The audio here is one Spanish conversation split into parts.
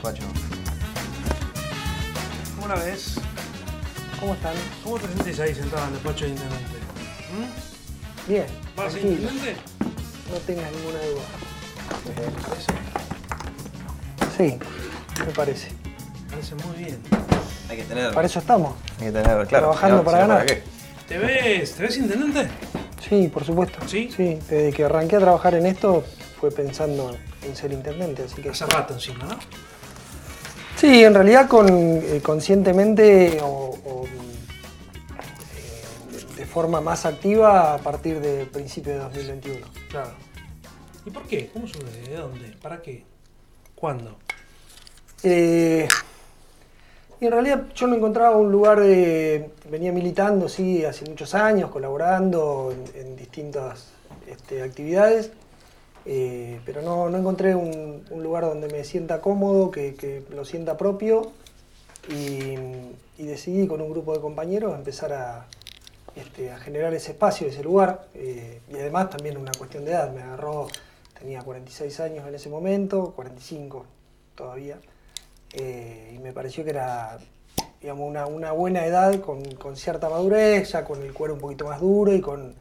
despacho. ¿Cómo la ves? ¿Cómo están? ¿Cómo te sentís ahí sentado en el despacho de intendente? ¿Mm? Bien, ¿Vas a intendente? no tengas ninguna duda. Parece, Sí, me parece. me parece muy bien. Hay que tener. Para eso estamos. Hay que tener, claro. Trabajando no- para ganar. qué? ¿Te ves, ¿Te ves intendente? Sí, por supuesto. ¿Sí? Sí, desde que arranqué a trabajar en esto fue pensando en ser intendente, así que... Hace rato encima, ¿no? Sí, en realidad con, eh, conscientemente o, o, eh, de forma más activa a partir de principios de 2021. Claro. ¿Y por qué? ¿Cómo surge? ¿De dónde? ¿Para qué? ¿Cuándo? Eh, y en realidad yo no encontraba un lugar de... Venía militando, sí, hace muchos años, colaborando en, en distintas este, actividades, eh, pero no, encontré un, lugar donde me sienta cómodo, que, lo sienta propio, y, decidí con un grupo de compañeros empezar a, este, generar ese espacio, ese lugar, eh, y además también una cuestión de edad, me agarró, tenía 46 años en ese momento, 45 todavía, eh, y me pareció que era digamos, una, una buena edad con, con cierta madurez, ya con el cuero un poquito más duro y con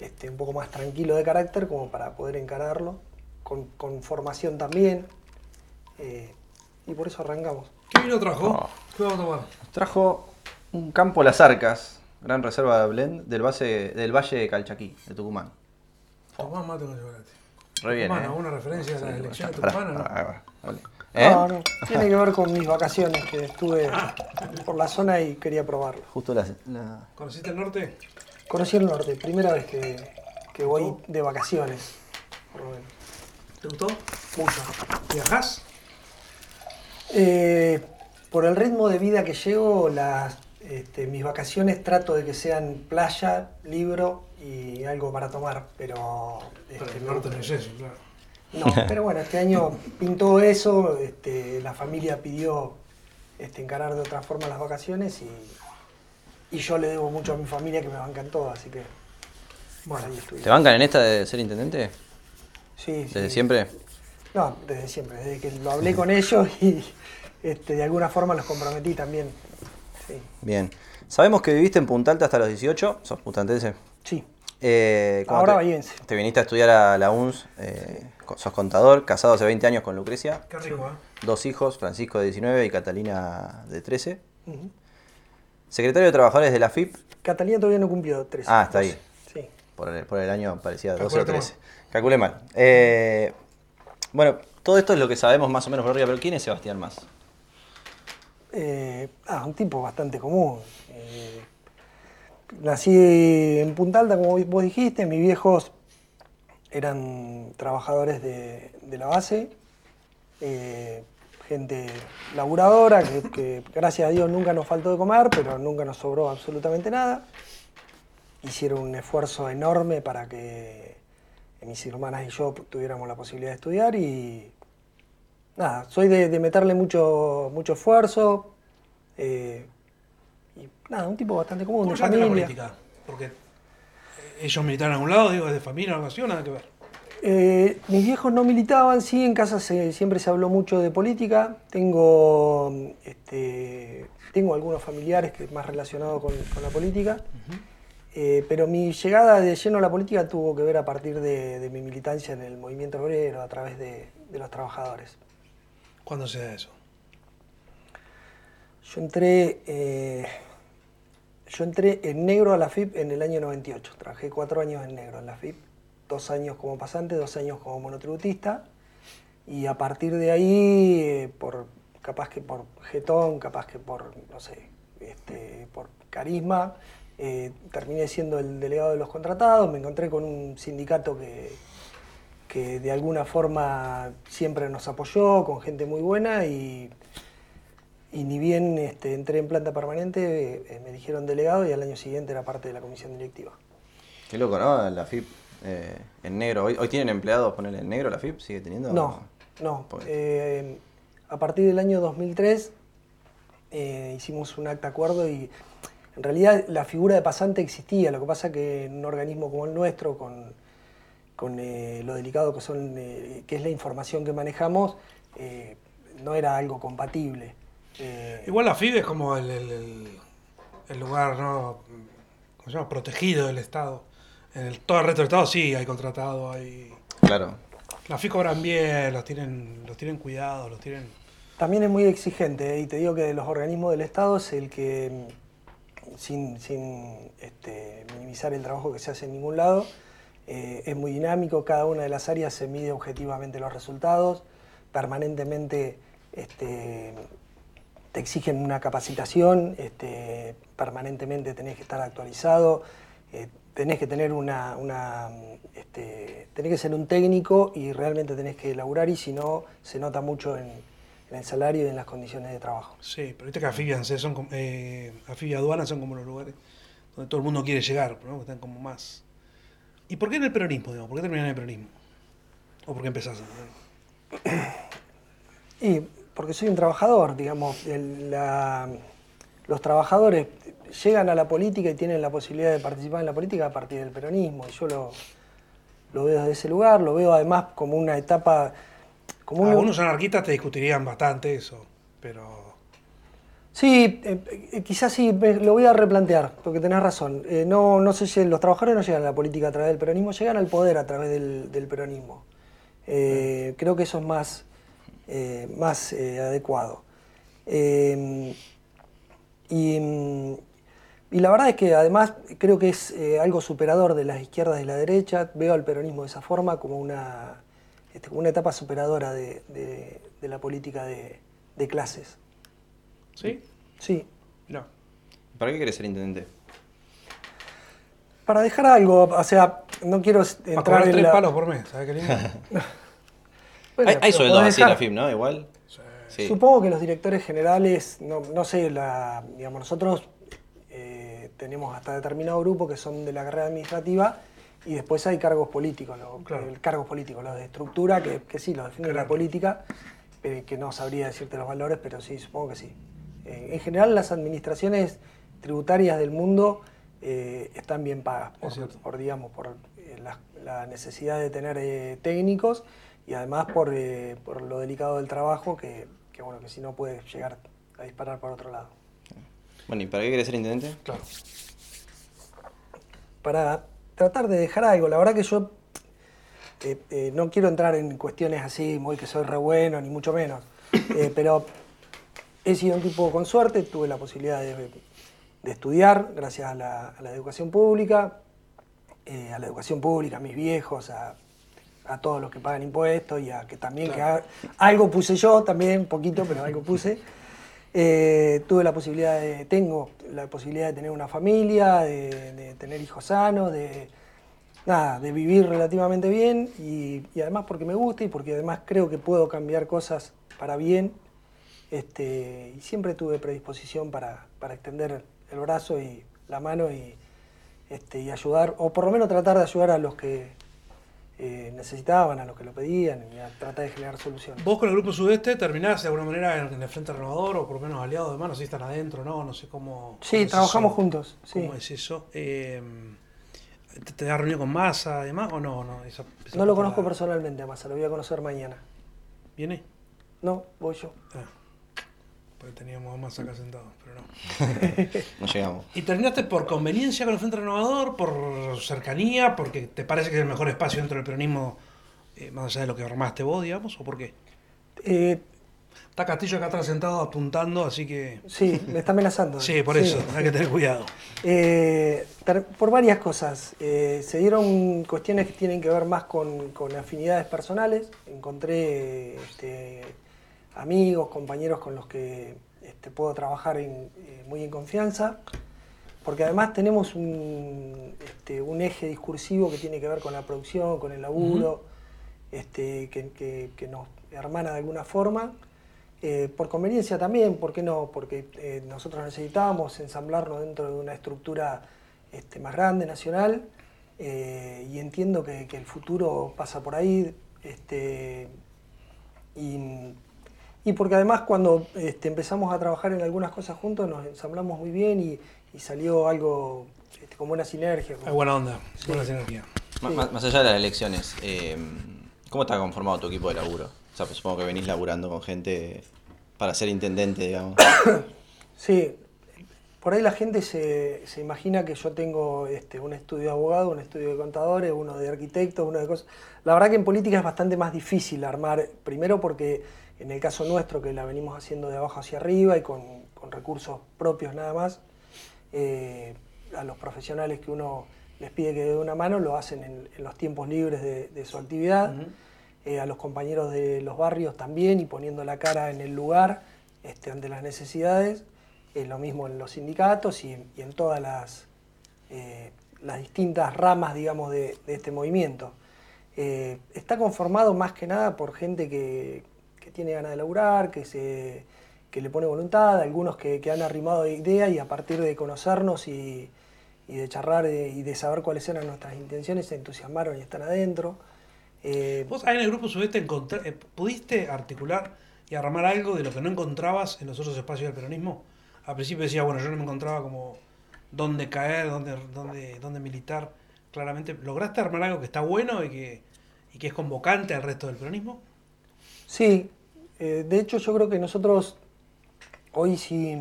este, un poco más tranquilo de carácter como para poder encararlo, con, con formación también, eh, y por eso arrancamos. ¿Qué vino trajo? No. ¿Qué vamos a tomar? Nos trajo un campo Las Arcas, gran reserva de blend del, base, del Valle de Calchaquí, de Tucumán. Tomá mate con chocolate. Re bien, Tucumana, ¿eh? una referencia a las elecciones tucumanas, ¿no? vale. ¿Eh? No, no, tiene que ver con mis vacaciones, que estuve por la zona y quería probarlo. Justo la, la- ¿Conociste el norte? Conocí el norte, primera vez que, que voy de vacaciones, por lo menos. ¿Te gustó? Mucho. ¿Viajás? Eh, por el ritmo de vida que llevo, las, este, mis vacaciones trato de que sean playa, libro y algo para tomar, pero... Este, el norte no es eso, claro. No, pero bueno, este año pintó eso, este, la familia pidió este, encarar de otra forma las vacaciones y, y yo le debo mucho a mi familia que me bancan todo, así que bueno, ahí estuve. ¿Te bancan en esta de ser intendente? Sí, ¿Desde sí. siempre? No, desde siempre, desde que lo hablé con ellos y este, de alguna forma los comprometí también. Sí, Bien. Sabemos que viviste en Punta Alta hasta los 18, sos puntantense. sí. Eh, ¿cómo Ahora te. Te viniste a estudiar a la UNS, eh, sos contador, casado hace 20 años con Lucrecia, Qué rico, ¿eh? dos hijos, Francisco de 19 y Catalina de 13. Ujú. Secretario de Trabajadores de la FIP, Catalina todavía no cumplió 13. Ah, está ahí. Sí. por el, por el año parecía 12 o Calculaste 13. Calculé mal. Eh, bueno, todo esto es lo que sabemos más o menos por arriba, pero ¿quién es Sebastián Más? Eh, ah, un tipo bastante común. Eh, nací en Punta Alta, como vos dijiste, mis viejos eran trabajadores de, de la base, eh, gente laburadora, que, que gracias a Dios nunca nos faltó de comer, pero nunca nos sobró absolutamente nada. Hicieron un esfuerzo enorme para que mis hermanas y yo tuviéramos la posibilidad de estudiar y nada, soy de, de meterle mucho, mucho esfuerzo. eh, y nada, un tipo bastante común, ¿Cómo de la familia. política? Porque eh, ellos militaron a un lado, digo, de familia o algo así, o nada que ver. Eh, mis viejos no militaban, sí, en casa se- siempre se habló mucho de política. Tengo, este, tengo algunos familiares que más relacionados con, con la política. Eh, pero mi llegada de lleno a la política tuvo que ver a partir de, de mi militancia en el movimiento obrero, a través de, de los trabajadores. ¿Cuándo se da eso? Yo entré, eh, yo entré en negro a la FIP en el año 98. Trabajé cuatro años en negro en la FIP. Dos años como pasante, dos años como monotributista. Y a partir de ahí, eh, por, capaz que por jetón, capaz que por, no sé, este, por carisma, eh, terminé siendo el delegado de los contratados. Me encontré con un sindicato que, que de alguna forma siempre nos apoyó, con gente muy buena y y ni bien este, entré en planta permanente, eh, me dijeron delegado y al año siguiente era parte de la comisión directiva. Qué loco, ¿no? La FIP eh, en negro. ¿Hoy, hoy tienen empleados ponerle en negro la FIP? ¿Sigue teniendo? No, no. Eh, a partir del año 2003 eh, hicimos un acta acuerdo y en realidad la figura de pasante existía, lo que pasa que en un organismo como el nuestro, con, con eh, lo delicado que, son, eh, que es la información que manejamos, eh, no era algo compatible. Eh, Igual la FIB es como el, el- el- el lugar ¿no? ¿cómo se llama? protegido del Estado. En el, todo el resto del Estado sí hay contratado, hay... Claro. La FIB cobran bien, los tienen, los tienen cuidados, los tienen... También es muy exigente ¿eh? y te digo que de los organismos del Estado es el que, mm, sin, sin, este, minimizar el trabajo que se hace en ningún lado, eh, es muy dinámico, cada una de las áreas se mide objetivamente los resultados, permanentemente este, te exigen una capacitación, este, permanentemente tenés que estar actualizado, eh, tenés que tener una, una, este, tenés que ser un técnico y realmente tenés que elaborar y si no se nota mucho en, en el salario y en las condiciones de trabajo. Sí, pero viste que AFIB y ANSES son como- eh, AFIB y aduana son como los lugares donde todo el mundo quiere llegar, ¿no? están como más... ¿Y por qué en el peronismo, digamos? ¿Por qué terminas en el peronismo? ¿O por qué empezás? Y porque soy un trabajador, digamos, el- la- los trabajadores llegan a la política y tienen la posibilidad de participar en la política a partir del peronismo. Y yo lo, lo veo desde ese lugar, lo veo además como una etapa, como un, Algunos anarquistas te discutirían bastante eso, pero... Sí, eh, eh, quizás sí, lo voy a replantear, porque tenés razón. Eh, no, no sé si los trabajadores no llegan a la política a través del peronismo, llegan al poder a través del, del peronismo. Eh, creo que eso es más, más adecuado. Y, y la verdad es que además creo que es eh, algo superador de las izquierdas y la derecha. Veo al peronismo de esa forma como una, este, como una etapa superadora de, de- de la política de, de clases. ¿Sí? Sí. No. ¿Para qué querés ser intendente? Para dejar algo, o sea, no quiero Para entrar cobrar en tres la... palos por mes, ¿sabes qué lindo? Bueno, hay hay sueldos así en la FIB, ¿no? Igual. Sí. Supongo que los directores generales, no, no sé, la, digamos, nosotros eh, tenemos hasta determinado grupo que son de la carrera administrativa y después hay cargos políticos, lo- Claro. el cargos políticos, los de estructura, que, que sí, los define la política, eh, que no sabría decirte los valores, pero sí, supongo que sí. Eh, en general las administraciones tributarias del mundo eh, están bien pagas, por, Es cierto. por, digamos, por eh, la, la necesidad de tener eh, técnicos y además por, eh, por lo delicado del trabajo que, que, bueno, que si no puede llegar a disparar por otro lado. Bueno, ¿y para qué querés ser intendente? Claro. Para tratar de dejar algo, la verdad que yo eh, eh, no quiero entrar en cuestiones así, muy que soy re bueno, ni mucho menos, Eh, pero he sido un tipo con suerte, tuve la posibilidad de, de estudiar gracias a la, a la educación pública, a la educación pública, a mis viejos, a, a todos los que pagan impuestos y a que también que ha- algo puse yo también, poquito, pero algo puse. Eh, tuve la posibilidad de, tengo la posibilidad de tener una familia, de, de tener hijos sanos, de, nada, de vivir relativamente bien y, y además porque me gusta y porque además creo que puedo cambiar cosas para bien. Este, y siempre tuve predisposición para, para extender el brazo y la mano y, este, y ayudar, o por lo menos tratar de ayudar a los que eh, necesitaban, a los que lo pedían y a tratar de generar soluciones. Vos con el Grupo Sudeste terminás de alguna manera en, el Frente Renovador o por lo menos aliados de mano, si están adentro, ¿no? No sé cómo... Sí, cómo trabajamos juntos. Sí. ¿Cómo es eso? Eh, ¿Te, te has reunido con Massa además o no? No, Esa- esa No lo conozco la- personalmente, además, lo voy a conocer mañana. ¿Viene? No, voy yo. Ah, porque teníamos a Massa acá sentados, pero no. No llegamos. ¿Y terminaste por conveniencia con el Frente Renovador, por cercanía, porque te parece que es el mejor espacio dentro del peronismo, eh, más allá de lo que armaste vos, digamos, o por qué? Eh, Está Castillo acá atrás sentado apuntando, así que... sí, me está amenazando. Sí, por eso, hay que tener cuidado. Eh, por varias cosas. Eh, se dieron cuestiones que tienen que ver más con, con afinidades personales. Encontré este, amigos, compañeros con los que este, puedo trabajar en- eh, muy en confianza. Porque además tenemos un, este, un eje discursivo que tiene que ver con la producción, con el laburo, este, que, que- que nos hermana de alguna forma. Eh, por conveniencia también, ¿por qué no? Porque eh, nosotros necesitábamos ensamblarnos dentro de una estructura este, más grande, nacional, eh, y entiendo que, que el futuro pasa por ahí. Este, y, y porque además cuando este, empezamos a trabajar en algunas cosas juntos nos ensamblamos muy bien y, y salió algo este, con buena sinergia. Hay buena onda, buena sinergia. Má- Más, más allá de las elecciones, eh, ¿cómo está conformado tu equipo de laburo? O sea, pues supongo que venís laburando con gente para ser intendente, digamos. Sí, por ahí la gente se, se imagina que yo tengo este, un estudio de abogado, un estudio de contadores, uno de arquitectos, uno de cosas. La verdad que en política es bastante más difícil armar, primero porque en el caso nuestro, que la venimos haciendo de abajo hacia arriba y con, con recursos propios nada más, eh, a los profesionales que uno les pide que dé una mano lo hacen en, en los tiempos libres de, de su actividad. Eh, a los compañeros de los barrios también y poniendo la cara en el lugar este, ante las necesidades. Eh, lo mismo en los sindicatos y, y en todas las, eh, las distintas ramas, digamos, de, de este movimiento. Está conformado más que nada por gente que tiene ganas de laburar, que, se, que le pone voluntad, algunos que, que han arrimado de idea y a partir de conocernos y, y de charlar y de saber cuáles eran nuestras intenciones se entusiasmaron y están adentro. Eh, Vos ahí en el grupo Sudeste encontrá- eh, pudiste articular y armar algo de lo que no encontrabas en los otros espacios del peronismo. Al principio decía, bueno, yo no me encontraba como dónde caer, dónde, dónde, dónde militar. Claramente, ¿lograste armar algo que está bueno y que, y que es convocante al resto del peronismo? Sí, eh, de hecho yo creo que nosotros hoy si,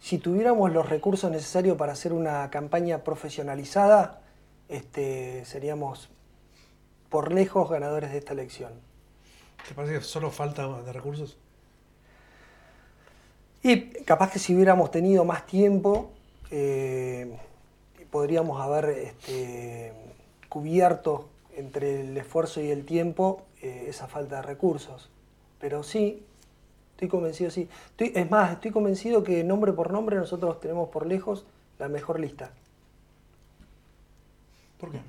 si tuviéramos los recursos necesarios para hacer una campaña profesionalizada, este, seríamos por lejos ganadores de esta elección. ¿Te parece que solo falta de recursos? Y capaz que si hubiéramos tenido más tiempo, eh, podríamos haber este, cubierto entre el esfuerzo y el tiempo eh, esa falta de recursos. Pero sí, estoy convencido, sí. Estoy- es más, estoy convencido que nombre por nombre nosotros tenemos por lejos la mejor lista. ¿Por qué?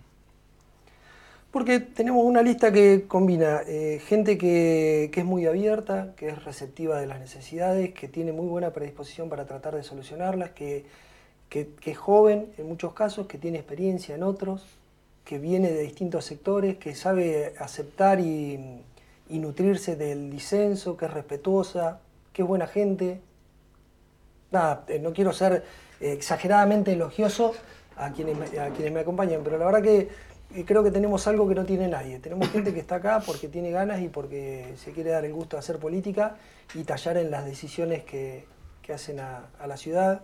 Porque tenemos una lista que combina eh, gente que, que es muy abierta, que es receptiva de las necesidades, que tiene muy buena predisposición para tratar de solucionarlas, que, que- que es joven en muchos casos, que tiene experiencia en otros, que viene de distintos sectores, que sabe aceptar y, y nutrirse del disenso, que es respetuosa, que es buena gente. Nada, eh, no quiero ser eh, exageradamente elogioso a quienes, me, a quienes me acompañan, pero la verdad que eh, creo que tenemos algo que no tiene nadie. Tenemos gente que está acá porque tiene ganas y porque se quiere dar el gusto de hacer política y tallar en las decisiones que, que hacen a, la ciudad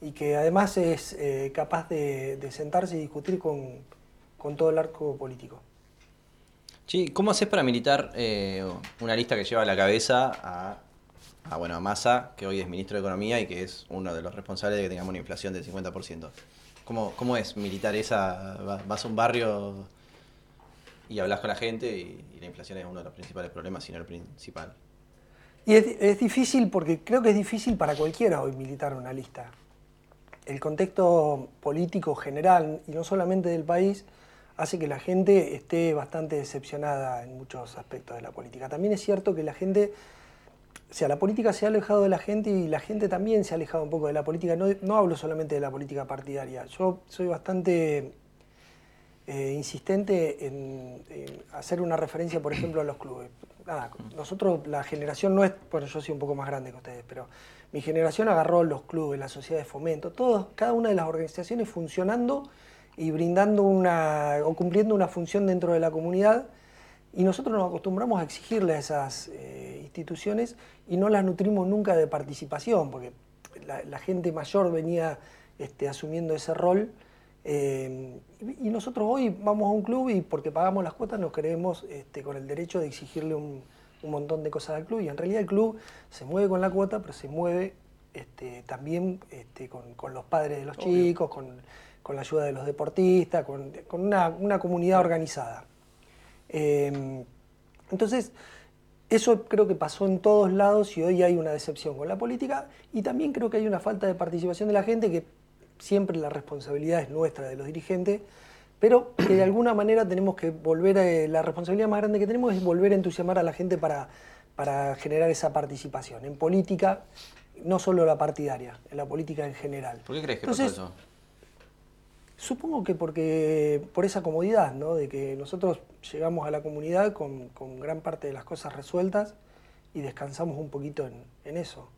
y que además es capaz de, de sentarse y discutir con, con todo el arco político. Chi, ¿cómo haces para militar eh, una lista que lleva a la cabeza a, a, bueno, a Massa, que hoy es ministro de Economía y que es uno de los responsables de que tengamos una inflación del 50%? ¿Cómo, cómo es militar esa? Va- Vas a un barrio y hablas con la gente y, y la inflación es uno de los principales problemas, si no el principal. Y es, es difícil porque creo que es difícil para cualquiera hoy militar una lista. El contexto político general, y no solamente del país, hace que la gente esté bastante decepcionada en muchos aspectos de la política. También es cierto que la gente, o sea, la política se ha alejado de la gente y la gente también se ha alejado un poco de la política. No, no hablo solamente de la política partidaria. Yo soy bastante eh, insistente en, en hacer una referencia, por ejemplo, a los clubes. Nada, nosotros, la generación no es, bueno, yo soy un poco más grande que ustedes, pero mi generación agarró los clubes, las sociedades de fomento, todos, cada una de las organizaciones funcionando y brindando una, o cumpliendo una función dentro de la comunidad. Y nosotros nos acostumbramos a exigirle a esas eh, instituciones y no las nutrimos nunca de participación, porque la, la gente mayor venía este, asumiendo ese rol. eh, y nosotros hoy vamos a un club y porque pagamos las cuotas nos creemos este, con el derecho de exigirle un, un montón de cosas al club. Y en realidad el club se mueve con la cuota, pero se mueve este, también este, con, con los padres de los chicos, con, con la ayuda de los deportistas, con, con una, una comunidad organizada. Eh, entonces, eso creo que pasó en todos lados y hoy hay una decepción con la política y también creo que hay una falta de participación de la gente que siempre la responsabilidad es nuestra de los dirigentes, pero que de alguna manera tenemos que volver a, la responsabilidad más grande que tenemos es volver a entusiasmar a la gente para, para generar esa participación en política, no solo la partidaria, en la política en general. ¿Por qué crees que Entonces, pasó eso? Supongo que porque por esa comodidad, ¿no? De que nosotros llegamos a la comunidad con, con gran parte de las cosas resueltas y descansamos un poquito en, en eso.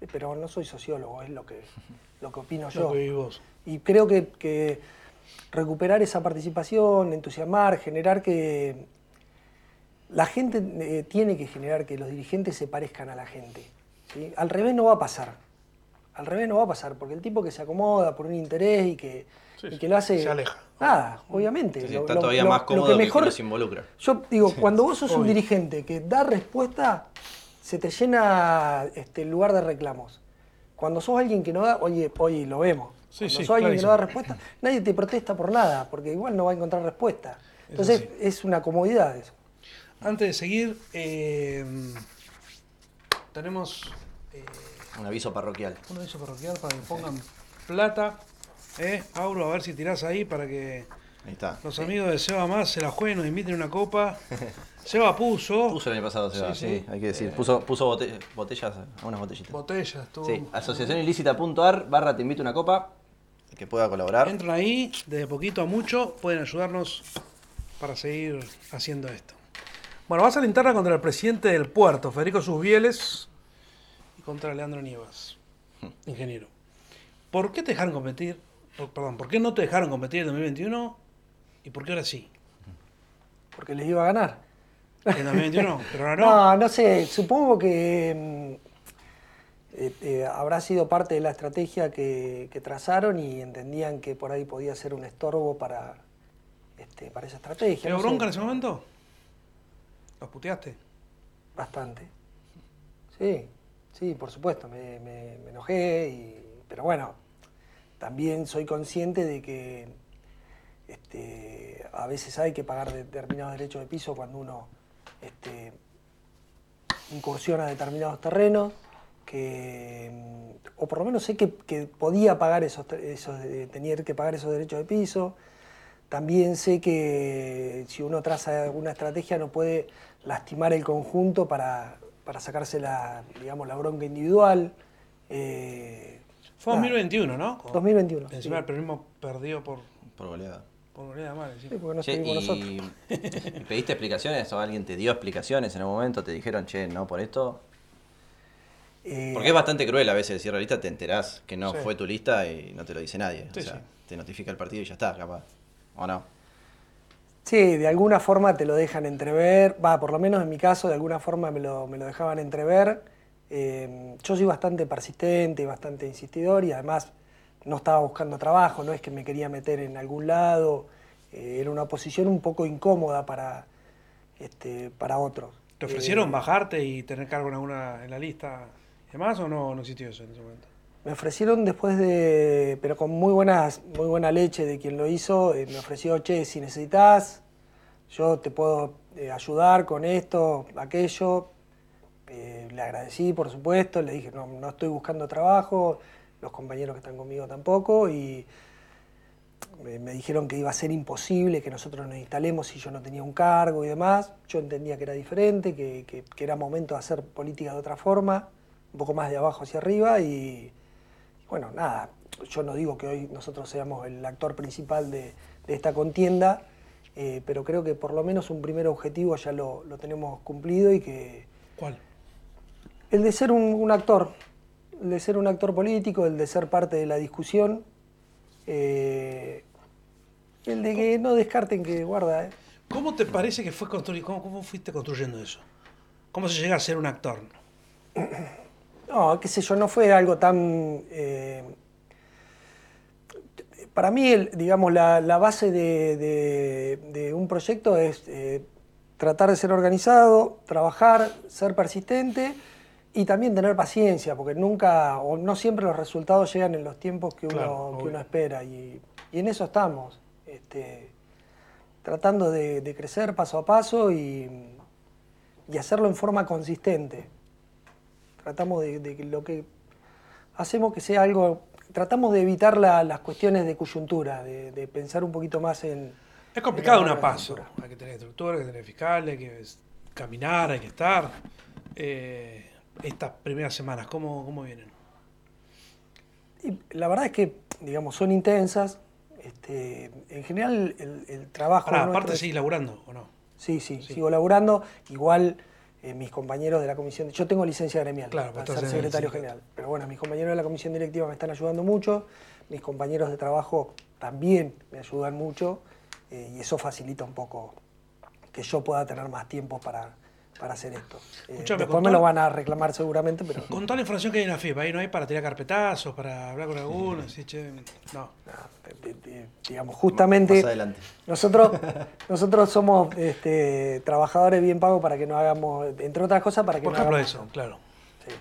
Eh, Pero no soy sociólogo, es lo que, lo que opino yo. Lo que vivís vos. Y creo que, que recuperar esa participación, entusiasmar, generar que, la gente eh, tiene que generar que los dirigentes se parezcan a la gente. ¿sí? Al revés no va a pasar. Al revés no va a pasar, porque el tipo que se acomoda por un interés y que, Sí, y sí, que lo hace. se aleja. Nada, obviamente. Sí, sí, Lo- está lo- todavía lo- más lo cómodo que que, mejor- que no se involucra. Yo digo, cuando vos sos un dirigente que da respuesta, se te llena este, el lugar de reclamos. Cuando sos alguien que no da, oye, oye, lo vemos. Sí, Cuando sí, sos alguien que no da respuesta, nadie te protesta por nada, porque igual no va a encontrar respuesta. Entonces, sí. es una comodidad eso. Antes de seguir, eh, tenemos eh, Un aviso parroquial. un aviso parroquial para que pongan plata. Eh, Auro, a ver si tirás ahí para que Ahí está. los amigos de Seba Más se la jueguen, nos inviten una copa. Seba puso Puso el año pasado, Seba, Sí, sí, sí. hay que decir. Puso, puso bote- botellas, unas botellitas. botellas, todo. Sí, asociacionilícita.ar barra te invito a una copa. Que pueda colaborar. Entran ahí, desde poquito a mucho, pueden ayudarnos para seguir haciendo esto. Bueno, vas a la interna contra el presidente del puerto, Federico Susbieles, y contra Leandro Nievas, ingeniero. ¿Por qué te dejaron competir? Por- perdón, ¿por qué no te dejaron competir en 2021? ¿Y por qué ahora sí? Porque les iba a ganar. En 2021, pero ahora no. No, no sé, supongo que mm, eh, eh, habrá sido parte de la estrategia que, que trazaron y entendían que por ahí podía ser un estorbo para, este, para esa estrategia. ¿Te dio no sé, bronca en ese momento? ¿Los puteaste? Bastante. Sí, sí, por supuesto, me, me- me enojé, y, pero bueno, también soy consciente de que este, a veces hay que pagar determinados derechos de piso cuando uno este, incursiona determinados terrenos, que, mm, o por lo menos sé que, que podía pagar esos, esos, eh, tenía que pagar esos derechos de piso. También sé que si uno traza alguna estrategia no puede lastimar el conjunto para, para sacarse la, digamos, la bronca individual. Eh, Fue nada, 2021, ¿no? 2021. sí. Encima el peronismo perdió por, Por goleada. por goleada mal. Sí, porque no Che, nosotros. y, ¿y pediste explicaciones o alguien te dio explicaciones en un momento? ¿Te dijeron, che, no por esto? Eh, Porque es bastante cruel a veces decir la lista, te enterás que no Sí. fue tu lista y no te lo dice nadie. Sí, o sea, sí. te notifica el partido y ya está, capaz. ¿O no? Sí, de alguna forma te lo dejan entrever, va, por lo menos en mi caso, de alguna forma me lo, me lo dejaban entrever. Eh, yo soy bastante persistente y bastante insistidor y además no estaba buscando trabajo, no es que me quería meter en algún lado, eh, era una posición un poco incómoda para, este, para otros. ¿Te ofrecieron Eh, bajarte y tener cargo en alguna en la lista y demás o no, no existió eso en ese momento? Me ofrecieron después de, pero con muy buenas, muy buena leche de quien lo hizo, eh, me ofreció, che, si necesitas, yo te puedo ayudar con esto, aquello. Eh, le agradecí, por supuesto, le dije, no, no estoy buscando trabajo, los compañeros que están conmigo tampoco, y me, dijeron que iba a ser imposible que nosotros nos instalemos si yo no tenía un cargo y demás. Yo entendía que era diferente, que, que- era momento de hacer política de otra forma, un poco más de abajo hacia arriba y bueno, nada, yo no digo que hoy nosotros seamos el actor principal de, de esta contienda, eh, pero creo que por lo menos un primer objetivo ya lo, lo tenemos cumplido y que ¿Cuál? El de ser un, un actor, el de ser un actor político, el de ser parte de la discusión, eh, el de que no descarten que guarda, eh. ¿Cómo te parece que fue construido? ¿Cómo, ¿Cómo fuiste construyendo eso? ¿Cómo se llega a ser un actor? No, qué sé yo, no fue algo tan... eh, para mí, el- digamos, la, la base de, de- de un proyecto es eh, tratar de ser organizado, trabajar, ser persistente y también tener paciencia, porque nunca o no siempre los resultados llegan en los tiempos que uno, Claro, que uno espera. Y, y en eso estamos, este, tratando de, de crecer paso a paso y, y hacerlo en forma consistente tratamos de, de que lo que hacemos que sea algo, tratamos de evitar la- las cuestiones de coyuntura, de, de pensar un poquito más en... Es complicado en una paso. Hay que tener estructura, hay que tener fiscal, hay que caminar, hay que estar. Eh, estas primeras semanas, ¿cómo, cómo vienen? Y la verdad es que, digamos, son intensas. Este, en general, el, el trabajo... Nuestro aparte es- seguís laburando, ¿o no? Sí, sí, Sí. sigo laburando. Igual eh, mis compañeros de la comisión, yo tengo licencia gremial Claro, para estás ser secretario general. Pero bueno, mis compañeros de la comisión directiva me están ayudando mucho, mis compañeros de trabajo también me ayudan mucho eh, y eso facilita un poco que yo pueda tener más tiempo para, para hacer esto. Eh, después me todo- lo van a reclamar seguramente, pero Con toda la información que hay en la FIP, ahí no hay para tirar carpetazos, para hablar con alguno, decir, che, no. de- digamos, justamente Más adelante. nosotros, nosotros somos este, trabajadores bien pagos para que no hagamos, entre otras cosas, para que Por no ejemplo hagamos eso, claro. Sí.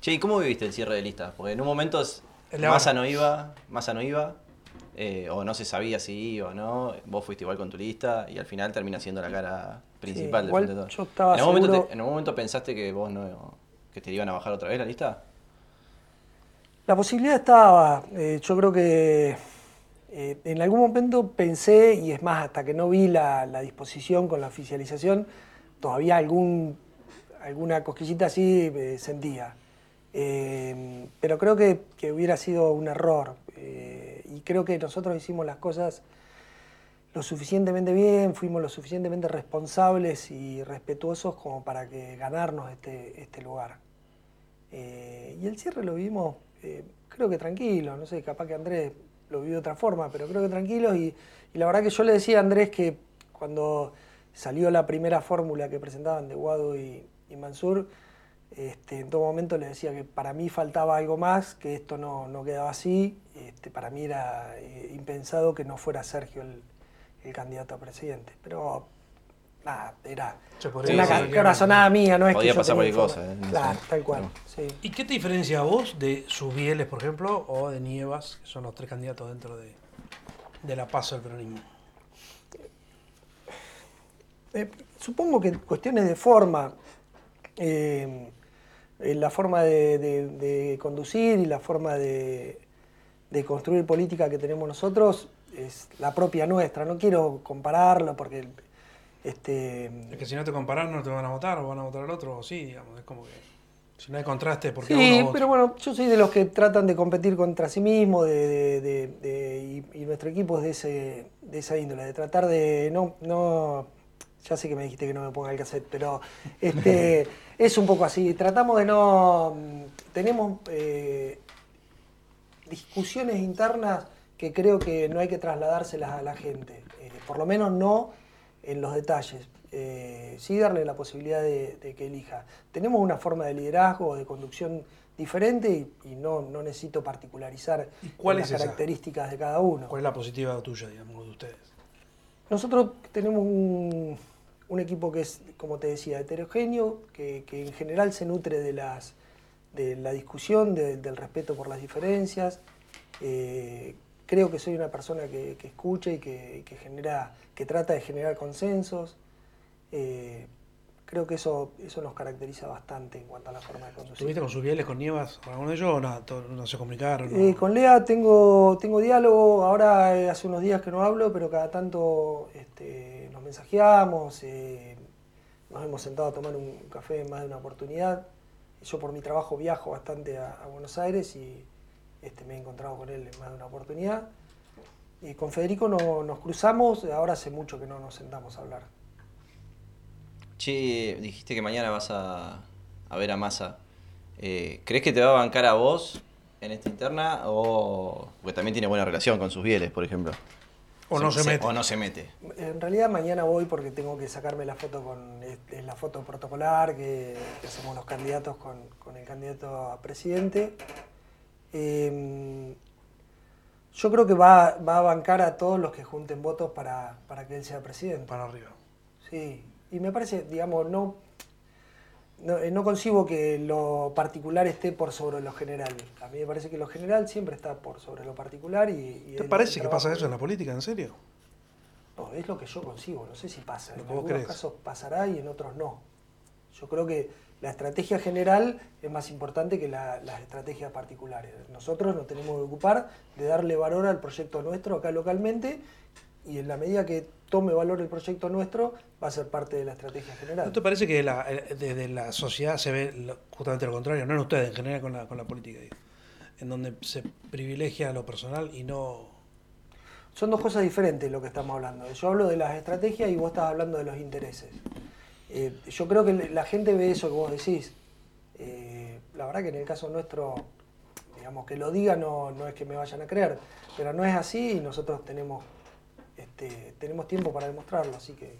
Che, ¿y cómo viviste el cierre de listas? Porque en un momento Massa no iba, Massa no iba, eh, o no se sabía si iba o no, vos fuiste igual con tu lista y al final termina siendo la cara principal igual Frente de yo estaba ¿En algún, momento seguro- te- ¿En algún momento pensaste que vos no que te iban a bajar otra vez la lista? La posibilidad estaba, eh, yo creo que eh, en algún momento pensé, y es más, hasta que no vi la, la disposición con la oficialización, todavía algún, alguna cosquillita así sentía. Pero creo que, que hubiera sido un error. Y creo que nosotros hicimos las cosas lo suficientemente bien, fuimos lo suficientemente responsables y respetuosos como para que ganarnos este, este lugar. Eh, y el cierre lo vivimos, eh, creo que tranquilo, no sé, capaz que Andrés lo vivió de otra forma, pero creo que tranquilo. Y, la verdad que yo le decía a Andrés que cuando salió la primera fórmula que presentaban de Guado y Mansur, este, en todo momento le decía que para mí faltaba algo más, que esto no, no quedaba así. Este, para mí era eh, impensado que no fuera Sergio el, el candidato a presidente. Pero nada, era podría una que- corazonada mía, no es Podía que yo pasar cualquier cosa, ¿eh? Claro, Sí. tal cual. No. sí. ¿Y qué te diferencia a vos de Subieles, por ejemplo, o de Nievas, que son los tres candidatos dentro de, de la paso del peronismo? Eh, supongo que cuestiones de forma, eh, eh, la forma de, de- de conducir y la forma de, de construir política que tenemos nosotros es la propia nuestra. No quiero compararlo porque este, Es que si no te comparas no te van a votar, o van a votar al otro, o sí, digamos, es como que si no hay contraste, porque Sí, uno pero bueno, yo soy de los que tratan de competir contra sí mismo de, de- de- de- y, y nuestro equipo es de, ese, de esa índole, de tratar de no, no, ya sé que me dijiste que no me ponga el cassette, pero este, es un poco así, tratamos de no, mm, tenemos eh, discusiones internas que creo que no hay que trasladárselas a la gente, eh, por lo menos no en los detalles. Eh, sí darle la posibilidad de, de que elija. Tenemos una forma de liderazgo o de conducción diferente y, y no, no necesito particularizar ¿Y cuál las es esa? características de cada uno. ¿Cuál es la positiva tuya, digamos, de ustedes? Nosotros tenemos un, un equipo que es, como te decía, heterogéneo, que, en general se nutre de, las, de la discusión, de- del respeto por las diferencias. Eh, creo que soy una persona que, escucha y que, que genera, que trata de generar consensos. Eh, creo que eso, eso nos caracteriza bastante en cuanto a la forma de conducir. ¿Tuviste con Subieles, con Nievas, con alguno de ellos o no? No se comunicaron? no? Eh, con Lea tengo, tengo diálogo, ahora eh, hace unos días que no hablo, pero cada tanto este, nos mensajeamos, eh, nos hemos sentado a tomar un café en más de una oportunidad. Yo por mi trabajo viajo bastante a, a Buenos Aires y este, me he encontrado con él en más de una oportunidad. Y con Federico no, nos cruzamos, ahora hace mucho que no nos sentamos a hablar. Che, dijiste que mañana vas a, a ver a Massa. Eh, ¿Crees que te va a bancar a vos en esta interna? O. Porque también tiene buena relación con sus bieles, por ejemplo. O no se mete. O no se mete. En realidad mañana voy porque tengo que sacarme la foto con la foto protocolar que, que hacemos los candidatos con, con el candidato a presidente. Eh, yo creo que va, va a bancar a todos los que junten votos para, para que él sea presidente. Para arriba. Sí, y me parece, digamos, no, no, eh, no concibo que lo particular esté por sobre lo general. A mí me parece que lo general siempre está por sobre lo particular y... y ¿Te parece que pasa eso en la política, en serio? no, es lo que yo concibo, no sé si pasa. En algunos crees. casos pasará y en otros no. Yo creo que la estrategia general es más importante que la- las estrategias particulares. Nosotros nos tenemos que ocupar de darle valor al proyecto nuestro acá localmente y en la medida que tome valor el proyecto nuestro va a ser parte de la estrategia general. ¿No te parece que la- eh, desde la sociedad se ve justamente lo contrario? No en ustedes, en general con la, con la política, digo. En donde se privilegia lo personal y no... Son dos cosas diferentes lo que estamos hablando. Yo hablo de las estrategias y vos estás hablando de los intereses. Eh, yo creo que la gente ve eso que vos decís. Eh, la verdad que en el caso nuestro, digamos, que lo diga no, no es que me vayan a creer, pero no es así y nosotros tenemos, este, tenemos tiempo para demostrarlo, así que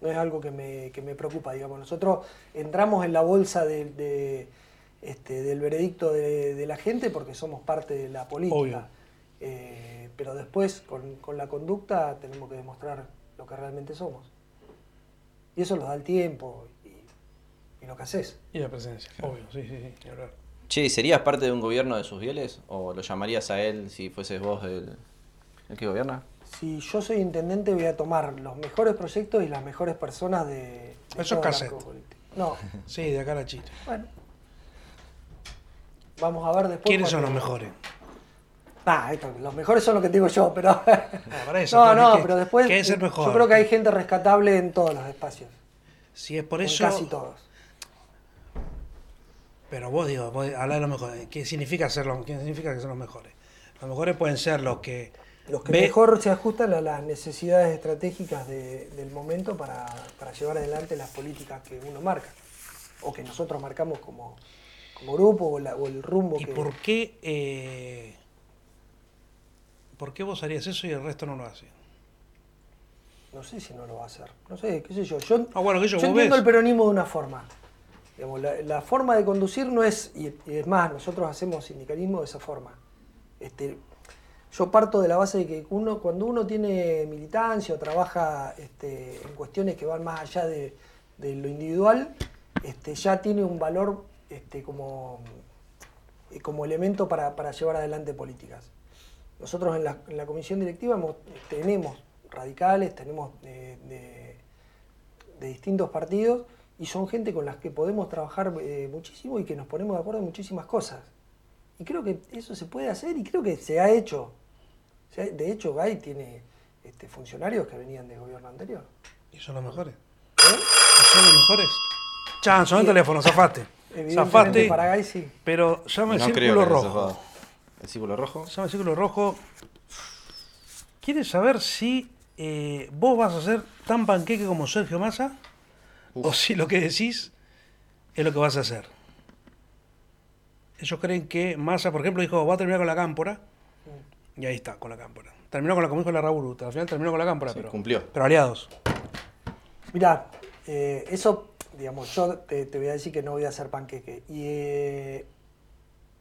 no es algo que me, que me preocupa, digamos. Nosotros entramos en la bolsa de, de, este, del veredicto de, de la gente porque somos parte de la política. Obvio. Eh, pero después, con, con la conducta, tenemos que demostrar lo que realmente somos. Y eso nos da el tiempo y, y lo que haces. Y la presencia, obvio, sí, sí, sí. Che, ¿serías parte de un gobierno de sus fieles? ¿O lo llamarías a él si fueses vos el, el que gobierna? Si yo soy intendente, voy a tomar los mejores proyectos y las mejores personas de. de Eso es cassette. No, Sí, de acá a la chita. bueno. Vamos a ver después. ¿Quiénes son los mejores? Ah, esto, los mejores son los que digo yo, pero. Eso, no, no, que- pero después. que es el mejor. Yo creo que hay gente rescatable en todos los espacios. Si es por en eso. casi todos. Pero vos digo, vos habla de los mejores. ¿Qué significa ser los, qué significa que son los mejores? Los mejores pueden ser los que. Los que ve- mejor se ajustan a las necesidades estratégicas de- del momento para, para llevar adelante las políticas que uno marca. O que nosotros marcamos como, como grupo o, la- o el rumbo ¿Y que. por qué, eh, por qué vos harías eso y el resto no lo hace? No sé si no lo va a hacer. No sé, qué sé yo. Yo, Ah, bueno, que yo, entiendo ves. el peronismo de una forma. Digamos, la, la forma de conducir no es, y, y es más, nosotros hacemos sindicalismo de esa forma. Este, yo parto de la base de que uno, cuando uno tiene militancia o trabaja este, en cuestiones que van más allá de, lo individual, este, ya tiene un valor este, como, eh, como elemento para, llevar adelante políticas. Nosotros en la, comisión directiva tenemos radicales, tenemos de distintos partidos y son gente con las que podemos trabajar eh, muchísimo y que nos ponemos de acuerdo en muchísimas cosas. Y creo que eso se puede hacer y creo que se ha hecho. De hecho, Gay tiene este, funcionarios que venían del gobierno anterior. ¿Y son los mejores? ¿eh? ¿Y son los mejores? Chan, son el teléfono, zafaste. Evidentemente Zafaste, para Gay sí. pero llama el no círculo rojo. ¿El círculo rojo? Llama el círculo rojo. ¿Quieres saber si eh, vos vas a ser tan panqueque como Sergio Massa? Uf. O si lo que decís es lo que vas a hacer. Ellos creen que Massa, por ejemplo, dijo, va a terminar con la cámpora. Y ahí está, con la cámpora. Terminó con la, dijo la Raúl, al final terminó con la cámpora, Sí, pero, cumplió. pero aliados. Mirá, eh, eso, digamos, yo te, te voy a decir que no voy a hacer panqueque. Y, eh,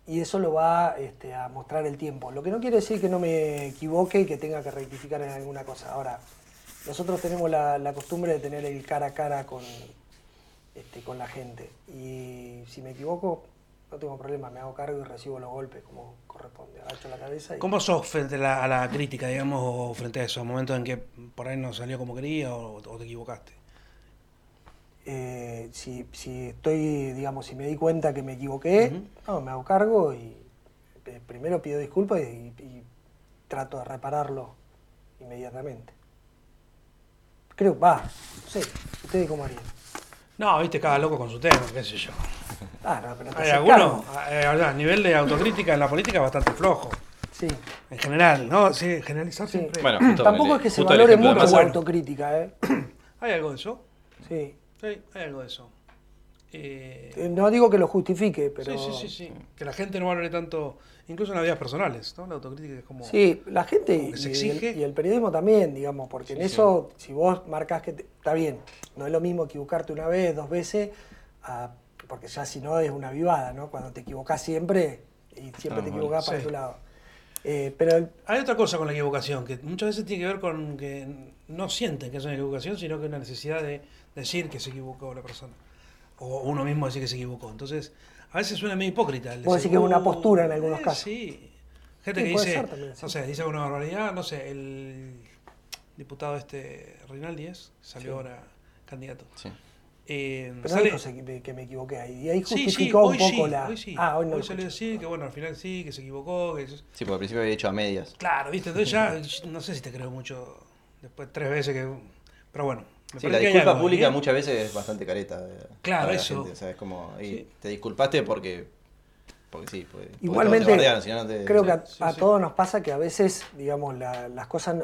y eso lo va este, a mostrar el tiempo. Lo que no quiere decir que no me equivoque y que tenga que rectificar en alguna cosa. Ahora, nosotros tenemos la, la costumbre de tener el cara a cara con, este, con la gente. Y si me equivoco, no tengo problema, me hago cargo y recibo los golpes como corresponde. Agacho la cabeza y... ¿Cómo sos frente a la, a la crítica, digamos, o frente a eso? momentos en que por ahí no salió como quería o, o te equivocaste. eh, si, si estoy, digamos, si me di cuenta que me equivoqué, no, me hago cargo y eh, primero pido disculpas y, y trato de repararlo inmediatamente. Creo, va, no sé, ustedes cómo harían. No, viste, cada loco con su tema, qué sé yo. Ah, no, pero te Hay algunos, eh, a nivel de autocrítica en la política bastante flojo. Sí. En general, ¿no? Sí, generalizar Sí. siempre. Bueno, justo Tampoco el- es que se justo el valore ejemplo de mucho la autocrítica, ¿eh? ¿Hay algo de eso? Sí. Sí, hay algo de eso. Eh, Eh, No digo que lo justifique, pero... Sí, sí, sí, sí. Que la gente no valore tanto, incluso en las vidas personales, ¿no? La autocrítica es como... Sí, la gente Como y, que se y exige. el, y el periodismo también, digamos, porque en Sí, eso, si vos marcas que te- está bien, no es lo mismo equivocarte una vez, dos veces, a- porque ya si no es una vivada, ¿no? Cuando te equivocás siempre y siempre Ah, te bueno, equivocás para sí. tu lado. Eh, pero el- Hay otra cosa con la equivocación, que muchas veces tiene que ver con que no sienten que es una equivocación, sino que es una necesidad de decir que se equivocó la persona. O uno mismo decir que se equivocó. Entonces, a veces suena medio hipócrita. el decir, decís que es una "Uh, postura en algunos eh, casos". Sí. Gente Sí, que dice, también, sí. no sé, dice alguna barbaridad, no sé, el diputado este Rinaldi es, salió Sí. ahora candidato. Pero Eh, no sale- dijo se- que me equivoqué ahí. Y ahí Sí, sí, justificó hoy un poco sí, la. hoy sí. Ah, hoy no. hoy salió decir que bueno, al final sí, que se equivocó, que Sí, porque al principio había hecho a medias. Claro, viste, entonces ya no sé si te creo mucho después tres veces que pero bueno, me Sí, la disculpa algo pública ¿eh? muchas veces es bastante careta. de- Claro, eso. gente, o sea, es como, y Sí. te disculpaste porque, porque sí. Porque, porque Igualmente, te bardearon, si no, no te- creo sí. que a, sí, a sí. todos nos pasa que a veces, digamos, la- las cosas.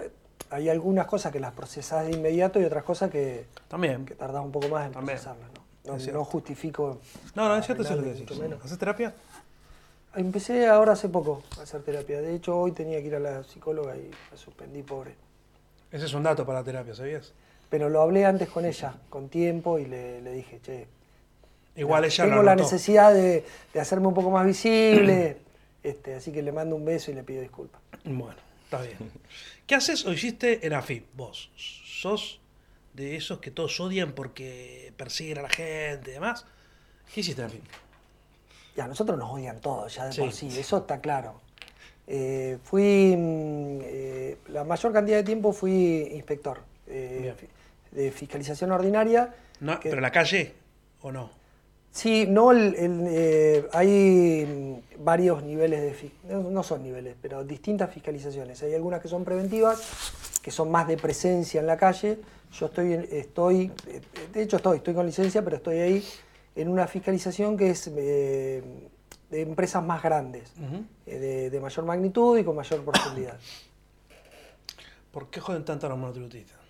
Hay algunas cosas que las procesás de inmediato y otras cosas que, También. que tardás un poco más en También. procesarlas. ¿no? No, no justifico. No, no, es cierto eso es. ¿Haces terapia? Empecé ahora hace poco a hacer terapia. De hecho, hoy tenía que ir a la psicóloga y la suspendí, pobre. Ese es un dato para la terapia, ¿sabías? Pero lo hablé antes con ella, con tiempo, y le, le dije, che, Igual ella tengo lo la necesidad de, de hacerme un poco más visible, este, así que le mando un beso y le pido disculpas. Bueno, está bien. ¿Qué haces o hiciste en AFIP? Vos sos de esos que todos odian porque persiguen a la gente y demás. ¿Qué hiciste en AFIP? Ya, a nosotros nos odian todos, ya de Sí. por sí, eso está claro. Eh, fui, mm, eh, la mayor cantidad de tiempo fui inspector eh, de fiscalización ordinaria. No, que- ¿Pero en la calle o no? Sí, no, el- el, eh, hay varios niveles de, fi- no, son niveles, pero distintas fiscalizaciones. Hay algunas que son preventivas, que son más de presencia en la calle. Yo estoy, estoy eh, de hecho estoy, estoy con licencia, pero estoy ahí en una fiscalización que es eh, de empresas más grandes, eh, de, de mayor magnitud y con mayor profundidad. ¿Por qué joden tanto a los monotributistas?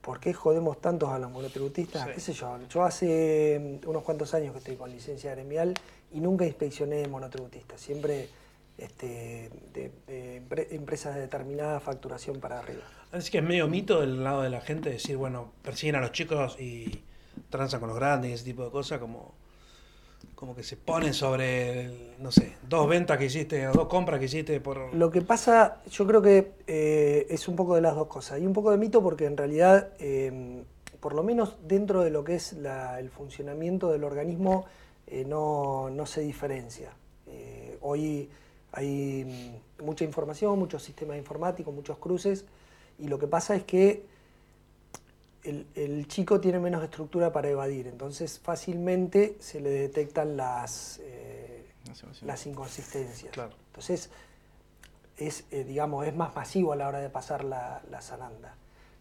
¿Por qué jodemos tantos a los monotributistas? Sí. ¿Qué sé yo? Yo hace mm, unos cuantos años que estoy con licencia gremial y nunca inspeccioné monotributistas. Siempre este, de, de empre- empresas de determinada facturación para arriba. Así que es medio mito del lado de la gente decir, bueno, persiguen a los chicos y transan con los grandes y ese tipo de cosas, como, como que se ponen sobre, no sé, dos ventas que hiciste o dos compras que hiciste por... Lo que pasa, yo creo que eh, es un poco de las dos cosas. Hay un poco de mito porque en realidad, eh, por lo menos dentro de lo que es el funcionamiento del organismo, eh, no, no se diferencia. Eh, hoy hay mm, mucha información, muchos sistemas informáticos, muchos cruces, y lo que pasa es que el, el chico tiene menos estructura para evadir, entonces fácilmente se le detectan las, eh, las inconsistencias. Claro. Entonces, es, eh, digamos, es más masivo a la hora de pasar la, la zaranda.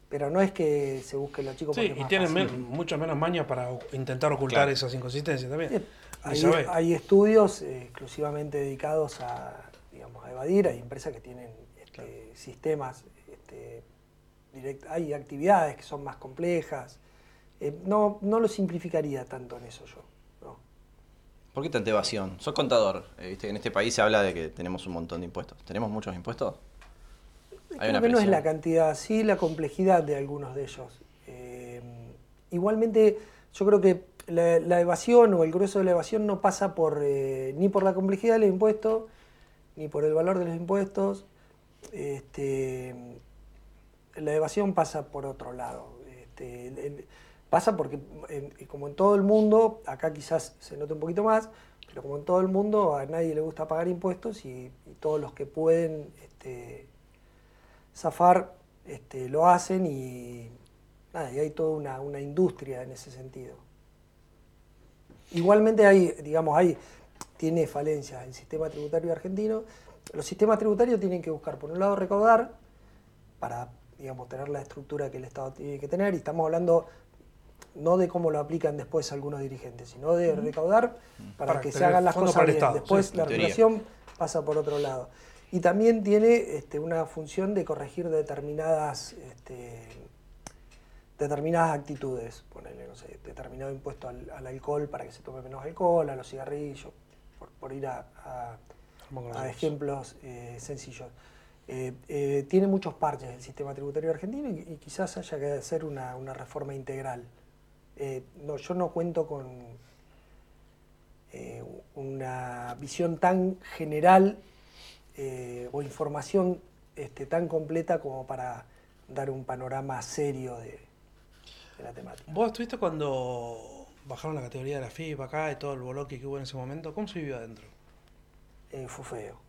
Pero no es que se busquen los chicos Sí, porque y más tienen men- mucho menos maña para intentar ocultar Claro. esas inconsistencias también. Hay, estudios eh, exclusivamente dedicados a, digamos, a evadir, hay empresas que tienen este, Claro. sistemas, este, direct- hay actividades que son más complejas. Eh, no, no lo simplificaría tanto en eso yo. no. ¿Por qué tanta evasión? Sos contador. eh, Viste que en este país se habla de que tenemos un montón de impuestos. ¿Tenemos muchos impuestos? Hay Creo una que no es la cantidad, sí la complejidad de algunos de ellos. Eh, igualmente, yo creo que la, la evasión o el grueso de la evasión no pasa por eh, ni por la complejidad del impuesto, ni por el valor de los impuestos. Este, la evasión pasa por otro lado. Este, pasa porque, como en todo el mundo, acá quizás se note un poquito más, pero como en todo el mundo, a nadie le gusta pagar impuestos y, todos los que pueden este, zafar este, lo hacen y, nada, hay toda una, una industria en ese sentido. Igualmente hay, digamos, hay, tiene falencias el sistema tributario argentino. Los sistemas tributarios tienen que buscar, por un lado, recaudar para, digamos, tener la estructura que el Estado tiene que tener. Y estamos hablando no de cómo lo aplican después algunos dirigentes, sino de recaudar para, Para que se hagan las cosas bien. Estado, Después sí, la regulación pasa por otro lado. Y también tiene este, una función de corregir determinadas, este, determinadas actitudes. Ponerle, no sé, determinado impuesto al, al alcohol para que se tome menos alcohol, a los cigarrillos, por, por ir a, ejemplos eh, sencillos. Eh, eh, tiene muchos parches el sistema tributario argentino y, y quizás haya que hacer una, una reforma integral. Eh, no, yo no cuento con una visión tan general o información este, tan completa como para dar un panorama serio de, de la temática. ¿Vos estuviste cuando bajaron la categoría de la FIP acá y todo el boloque que hubo en ese momento? ¿Cómo se vivió adentro? Fue feo.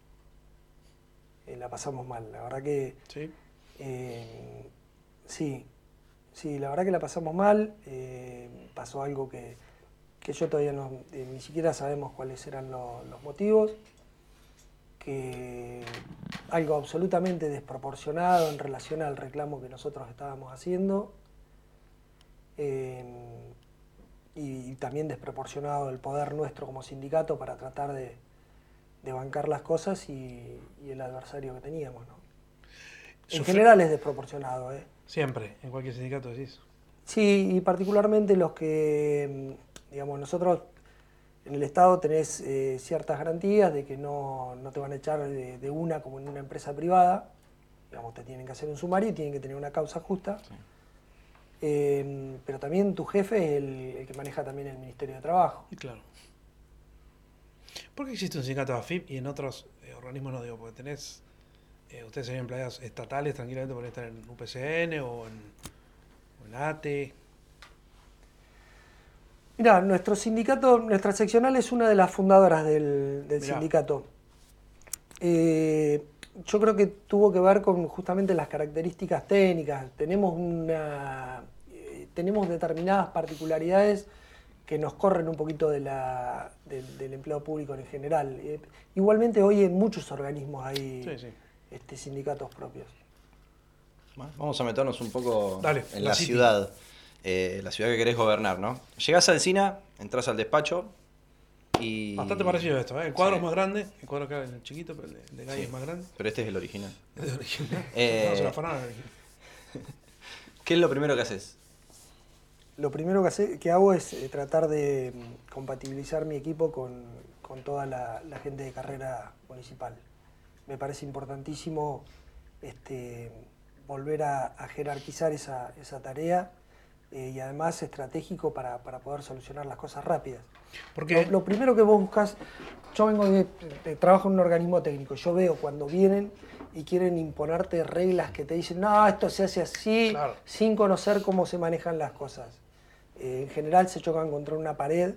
Eh, la pasamos mal. La verdad que ¿Sí? Eh, sí, sí, la verdad que la pasamos mal. eh, pasó algo que, que yo todavía no, ni siquiera sabemos cuáles eran lo- los motivos. Que algo absolutamente desproporcionado en relación al reclamo que nosotros estábamos haciendo. eh, y, también desproporcionado el poder nuestro como sindicato para tratar de, de bancar las cosas y, y el adversario que teníamos. ¿no? En general es desproporcionado. ¿eh? Siempre, en cualquier sindicato decís. Sí, y particularmente los que, mm, digamos, nosotros en el Estado tenés eh, ciertas garantías de que no, no te van a echar de, de una como en una empresa privada. Digamos, te tienen que hacer un sumario y tienen que tener una causa justa. Eh, pero también tu jefe es el, el que maneja también el Ministerio de Trabajo. Y claro. ¿Por qué existe un sindicato AFIP y en otros eh, organismos no digo? Porque tenés, eh, ustedes serían empleados estatales, tranquilamente podrían estar en UPCN o en, o en ATE. Mira, nuestro sindicato, nuestra seccional es una de las fundadoras del, del Mirá. sindicato. Eh, yo creo que tuvo que ver con justamente las características técnicas. Tenemos una, eh, tenemos determinadas particularidades que nos corren un poquito de la, del, del empleo público en general. Eh, igualmente hoy en muchos organismos hay Sí, sí. este, sindicatos propios. Bueno, vamos a meternos un poco Dale, en la ciudad. eh, la ciudad que querés gobernar, ¿no? Llegás al SINA, entras al despacho y. Bastante parecido a esto, ¿eh? El cuadro Sí. es más grande, el cuadro acá es chiquito, pero el de, el de Gai Sí. es más grande. Pero este es el original. Es de original. Eh, No, se la afanaron el original. ¿Qué es lo primero que haces? Lo primero que, hace- que hago es eh, tratar de mm, compatibilizar mi equipo con, con toda la, la gente de carrera municipal. Me parece importantísimo este, volver a, a jerarquizar esa, esa tarea eh, y además estratégico para, para poder solucionar las cosas rápidas. Porque Lo, lo primero que vos buscas, yo vengo de, de- trabajo en un organismo técnico, yo veo cuando vienen y quieren imponerte reglas que te dicen, no, esto se hace así, Claro. sin conocer cómo se manejan las cosas. En general se chocan contra una pared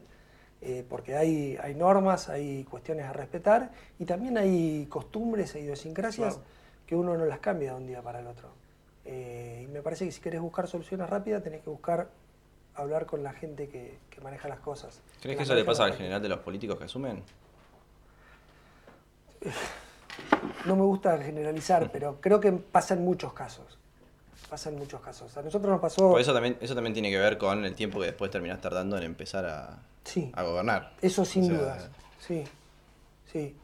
eh, porque hay, hay normas, hay cuestiones a respetar y también hay costumbres e idiosincrasias Claro. que uno no las cambia de un día para el otro. Eh, y me parece que si querés buscar soluciones rápidas tenés que buscar hablar con la gente que, que maneja las cosas. ¿Crees que eso le pasa al general de los políticos que asumen? No me gusta generalizar, pero creo que pasa en muchos casos. Pasa en muchos casos. A nosotros nos pasó... Eso también, eso también tiene que ver con el tiempo que después terminás tardando en empezar a, Sí. a gobernar. Eso sin O sea, dudas. Sí, sí.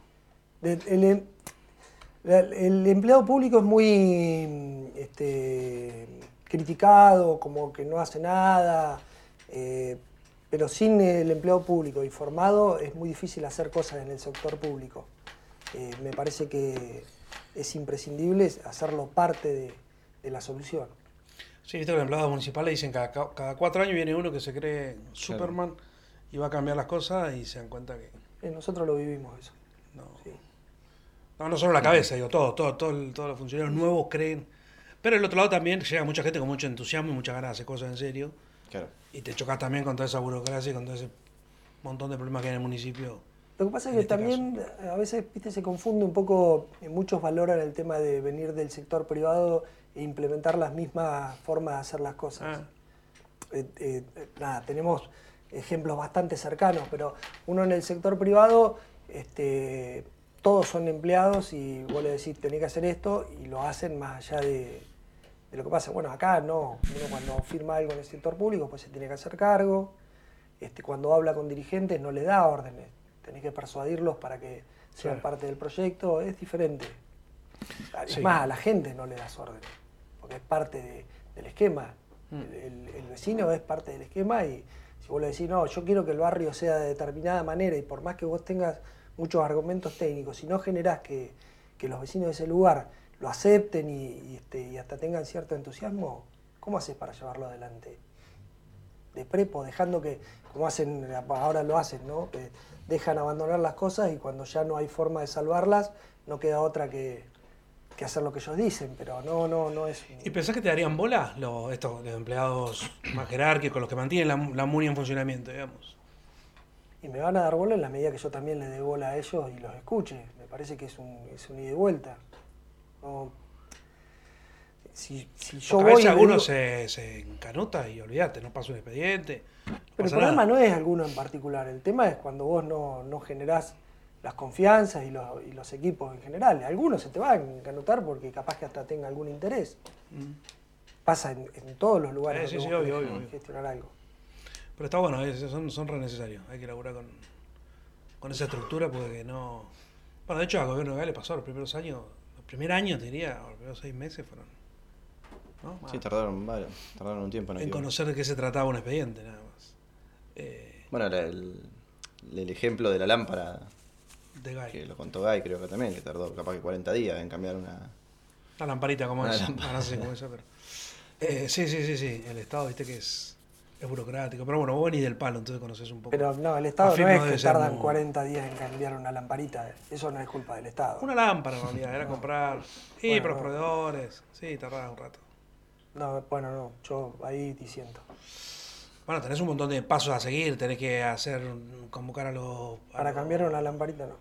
El, em- empleado público es muy este, criticado, como que no hace nada, eh, pero sin el empleado público y formado es muy difícil hacer cosas en el sector público. Eh, me parece que es imprescindible hacerlo parte de, de la solución. Sí, viste que los empleados municipales dicen que cada, cada cuatro años viene uno que se cree Superman y va a cambiar las cosas y se dan cuenta que Eh, nosotros lo vivimos eso. no. sí. No, no solo la cabeza, digo, todo, todo, todo todos los funcionarios nuevos creen. Pero el otro lado también llega mucha gente con mucho entusiasmo y muchas ganas de hacer cosas en serio. Claro. Y te chocas también con toda esa burocracia y con todo ese montón de problemas que hay en el municipio. Lo que pasa es que este también a veces viste, se confunde un poco, eh, muchos valoran el tema de venir del sector privado e implementar las mismas formas de hacer las cosas. Ah, Eh, eh, nada, tenemos ejemplos bastante cercanos, pero uno en el sector privado, este, todos son empleados y vos le decís tenés que hacer esto y lo hacen más allá de, de lo que pasa. Bueno, acá no, uno cuando firma algo en el sector público pues se tiene que hacer cargo, este, cuando habla con dirigentes no le da órdenes, tenés que persuadirlos para que sean Claro. parte del proyecto, es diferente. Es Sí. más, a la gente no le das órdenes, porque es parte de- del esquema. Mm. El, el- el vecino es parte del esquema y si vos le decís, no, yo quiero que el barrio sea de determinada manera y por más que vos tengas muchos argumentos técnicos, si no generás que, que los vecinos de ese lugar lo acepten y, y, este, y hasta tengan cierto entusiasmo, ¿cómo haces para llevarlo adelante? De prepo, dejando que, como hacen, ahora lo hacen, ¿no? Que dejan abandonar las cosas y cuando ya no hay forma de salvarlas, no queda otra que, que hacer lo que ellos dicen, pero no, no, no es... ¿Y pensás que te darían bola los, estos los empleados más jerárquicos, los que mantienen la, la MUNI en funcionamiento, digamos? Y me van a dar bola en la medida que yo también le dé bola a ellos y los escuche. Me parece que es un, es un ida y vuelta. No- si, si yo a veces alguno digo- se, se encanuta y olvídate, no pasa un expediente. no Pero el problema nada. no es alguno en particular. El tema es cuando vos no, no generás las confianzas y los, y los equipos en general. Algunos se te van a encanutar porque capaz que hasta tenga algún interés. Mm. Pasa en, en todos los lugares Eh, sí, sí, vos obvio, obvio, obvio. gestionar algo. Pero está bueno, es- son, son re necesarios. Hay que laburar con, con esa estructura porque no. Bueno, de hecho, al gobierno de Gales pasó los primeros años, los primeros años, te diría, los primeros seis meses fueron. ¿no? Sí, tardaron, tardaron un tiempo en en conocer de qué se trataba un expediente, nada más. Eh, Bueno, el, el ejemplo de la lámpara, de Guy. que lo contó Guy, creo que también, que tardó capaz que 40 días en cambiar una, La lamparita como Una esa. lámpara. Ah, no sé cómo esa, pero. Eh, sí, sí, sí, sí. El Estado, viste que es, es burocrático. Pero bueno, vos venís del palo, entonces conoces un poco. Pero no, el Estado no es que tardan muy- 40 días en cambiar una lamparita. Eso no es culpa del Estado. Una lámpara en realidad, era comprar. Sí, Bueno, pero los no. proveedores. Sí, tardaba un rato. No, bueno, no, yo ahí diciendo. Bueno, tenés un montón de pasos a seguir, tenés que hacer, convocar a los... a Para cambiar una lamparita no.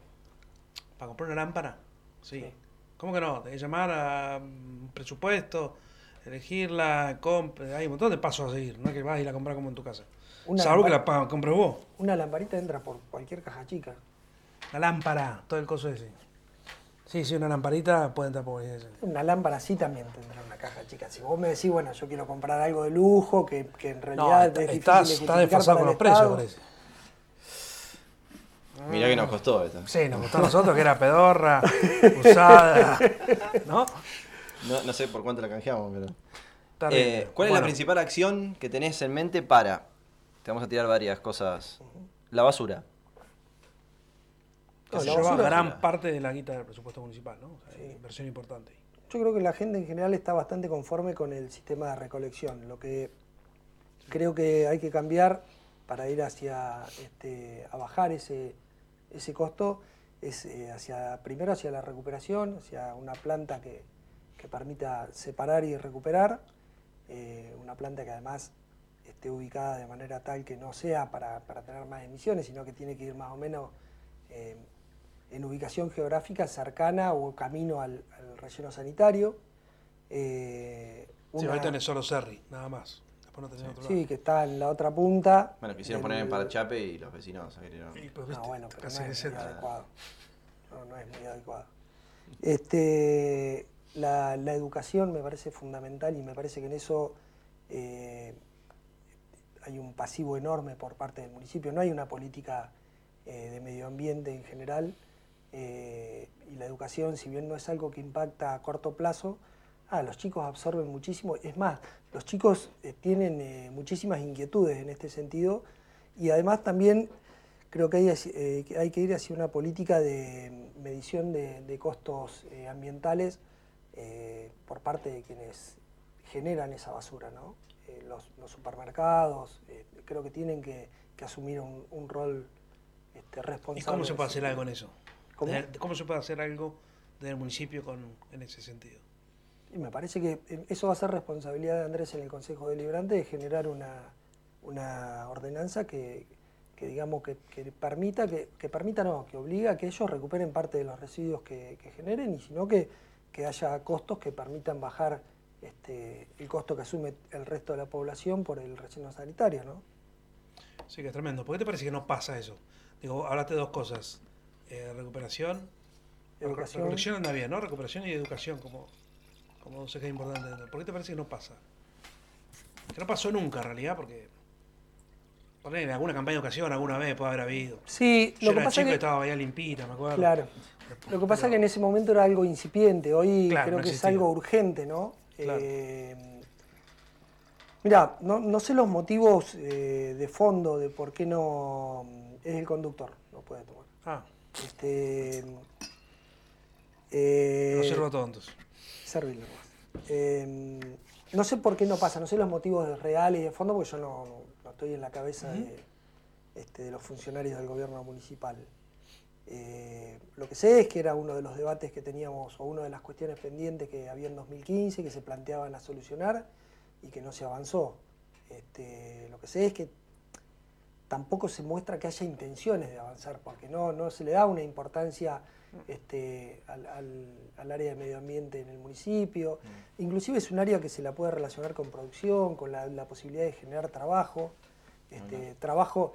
¿Para comprar una lámpara? Sí. Sí. ¿Cómo que no? Tenés que llamar a un presupuesto, elegirla, hay un montón de pasos a seguir, no es que vas y la compras como en tu casa. Una Salvo que la compres vos. Una lamparita entra por cualquier caja chica. La lámpara, todo el coso ese. Sí, sí, una lamparita puede entrar por ahí. Una lámpara sí también tendrá una caja chica. Si vos me decís, bueno, yo quiero comprar algo de lujo, que, que en realidad No, es está- difícil desfasado para con los precios, parece. Mirá que nos costó esto. Sí, nos gustó a nosotros que era pedorra, usada, ¿no? No, no sé por cuánto la canjeamos, pero. Eh, ¿Cuál es la principal acción que tenés en mente para? Te vamos a tirar varias cosas. La basura. No, se la lleva gran parte de la guita del presupuesto municipal, ¿no? O sea, hay inversión importante. Yo creo que la gente en general está bastante conforme con el sistema de recolección. Lo que creo que hay que cambiar para ir hacia este, a bajar ese, ese costo es eh, hacia primero hacia la recuperación, hacia una planta que, que permita separar y recuperar, eh, una planta que además esté ubicada de manera tal que no sea para, para tener más emisiones, sino que tiene que ir más o menos eh, en ubicación geográfica cercana o camino al, al relleno sanitario. Eh, Sí, una- ahí tenés solo Serri, nada más. Después no tenés otro sí, lado. que está en la otra punta. Bueno, quisieron poner en Parachape y los vecinos querían. Sí, pero No, bueno, pero casi no es muy adecuado. No, no es muy adecuado. Este, la, la educación me parece fundamental y me parece que en eso eh, hay un pasivo enorme por parte del municipio. No hay una política eh, de medio ambiente en general eh, y la educación, si bien no es algo que impacta a corto plazo, ah, los chicos absorben muchísimo. Es más, los chicos eh, tienen eh, muchísimas inquietudes en este sentido y además también creo que hay, eh, que hay que ir hacia una política de medición de, de costos ambientales por parte de quienes generan esa basura, ¿no? Los, los supermercados creo que tienen que, que asumir un, un rol este, ¿Y responsable. cómo se puede hacer algo en eso? ¿Cómo? De- ¿Cómo se puede hacer algo desde el municipio con, en ese sentido? Y me parece que eh, eso va a ser responsabilidad de Andrés en el Consejo Deliberante de generar una, una ordenanza que, que digamos que, que permita, que, que permita no, que obliga a que ellos recuperen parte de los residuos que, que generen y sino que, que haya costos que permitan bajar este, el costo que asume el resto de la población por el relleno sanitario, ¿no? Sí, que es tremendo. ¿Por qué te parece que no pasa eso? Digo, hablaste de dos cosas. Eh, recuperación. Educación. Recolección anda bien, ¿no? Recuperación y educación como, como dos ejes importantes. ¿Por qué te parece que no pasa? Que no pasó nunca en realidad, porque... En alguna campaña de educación alguna vez puede haber habido. Sí, Yo lo que era pasa chico que... estaba Bahía Limpita, me acuerdo. Claro. Lo que pasa es que en ese momento era algo incipiente, hoy Claro, creo no que es algo urgente, ¿no? Claro. Eh, mira, no, no sé los motivos eh, de fondo de por qué no es el conductor, no puede tomar. Ah, Este, eh, lo observo todo entonces. servirlo. Eh, no sé por qué no pasa, no sé los motivos reales y de fondo, porque yo no, no estoy en la cabeza de, este, de los funcionarios del gobierno municipal. Eh, lo que sé es que era uno de los debates que teníamos, o una de las cuestiones pendientes que había en 2015, que se planteaban a solucionar y que no se avanzó. Este, lo que sé es que tampoco se muestra que haya intenciones de avanzar, porque no, no se le da una importancia este, al, al- al área de medio ambiente en el municipio. Inclusive es un área que se la puede relacionar con producción, con la, la posibilidad de generar trabajo, este, trabajo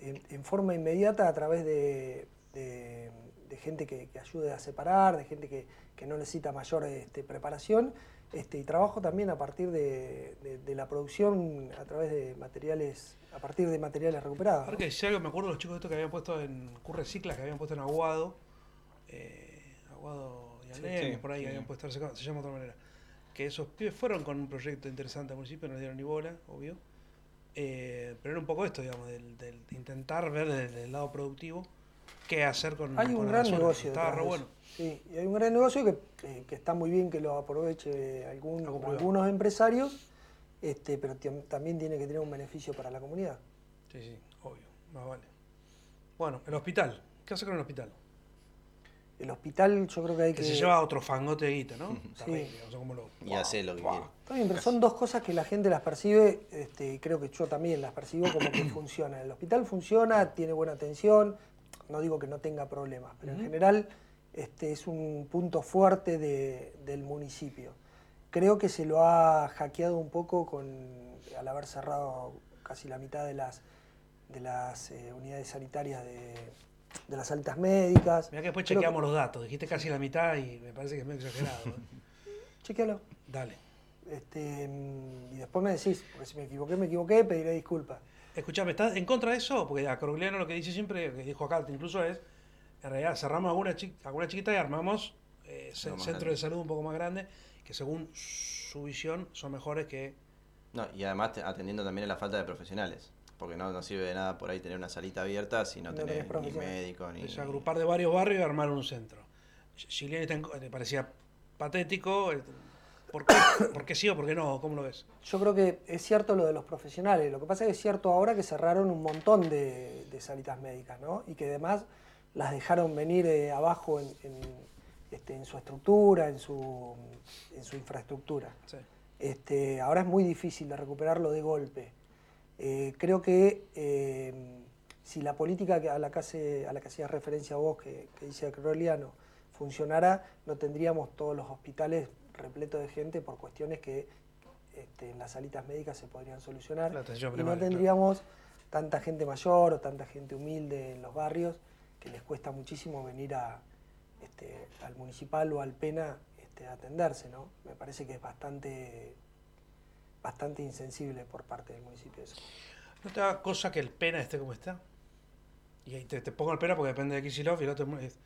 en, en forma inmediata a través de, de- de gente que, que ayude a separar, de gente que, que no necesita mayor este, preparación, este, y trabajo también a partir de, de- de la producción a través de materiales, a partir de materiales recuperados. Ahora que decía algo, me acuerdo de los chicos estos que habían puesto en Curre Ciclas, que habían puesto en Aguado, eh, Aguado y Alem, sí, por ahí sí. habían puesto, se llama se llama de otra manera. Que esos pibes fueron con un proyecto interesante al municipio, no les dieron ni bola, obvio. Eh, pero era un poco esto, digamos, del, del intentar ver desde el lado productivo qué hacer con Hay un gran negocio. Detrás re bueno. Sí, y hay un gran negocio que, eh, que está muy bien que lo aproveche algún- algunos empresarios, este, pero también tiene que tener un beneficio para la comunidad. Sí, sí, obvio, más vale. Bueno, el hospital. ¿Qué hace con el hospital? El hospital yo creo que hay Que que... se lleva otro fangote de guita, ¿no? Sí. Terrible, no sé cómo lo... Y hace lo que quiere. Está bien, pero son dos cosas que la gente las percibe, este, creo que yo también las percibo como que funcionan. El hospital funciona, tiene buena atención, no digo que no tenga problemas, pero en general este, es un punto fuerte de- del municipio. Creo que se lo ha hackeado un poco con, al haber cerrado casi la mitad de las, de las eh, unidades sanitarias de, de las altas médicas. Mirá que después Creo chequeamos los datos. Dijiste casi la mitad y me parece que es medio exagerado. ¿eh? Chequealo. Dale. Este, mm, y después me decís, porque si me equivoqué, me equivoqué, pediré disculpas. Escuchame, ¿estás en contra de eso? Porque a Corogliano lo que dice siempre, que dijo acá incluso es, en realidad cerramos alguna, chi- alguna chiquita y armamos eh, centros de salud un poco más grandes, que según su visión son mejores que... No, y además te- atendiendo también a la falta de profesionales. Porque no, no sirve de nada por ahí tener una salita abierta si no, No tenés, tenés ni médico ni. Es agrupar de varios barrios y armar un centro. Chilena parecía patético. ¿Por qué? ¿Por qué sí o por qué no? ¿Cómo lo ves? Yo creo que es cierto lo de los profesionales. Lo que pasa es que es cierto ahora que cerraron un montón de, de salitas médicas, ¿no? Y que además las dejaron venir eh, abajo en, en, este, en su estructura, en su, en su infraestructura. Sí. Este, ahora es muy difícil de recuperarlo de golpe. Eh, creo que eh, si la política a la que, hace, a la que hacías referencia vos, que, que dice Croliano, funcionara, no tendríamos todos los hospitales repletos de gente por cuestiones que este, en las salitas médicas se podrían solucionar. La y no claro. tendríamos tanta gente mayor o tanta gente humilde en los barrios que les cuesta muchísimo venir a, este, al municipal o al PENA este, a atenderse, ¿no? Me parece que es bastante, bastante insensible por parte del municipio eso. ¿No te da cosa que el pena esté como está? Y ahí te, te pongo el pena porque depende de Kicillof y el otro es,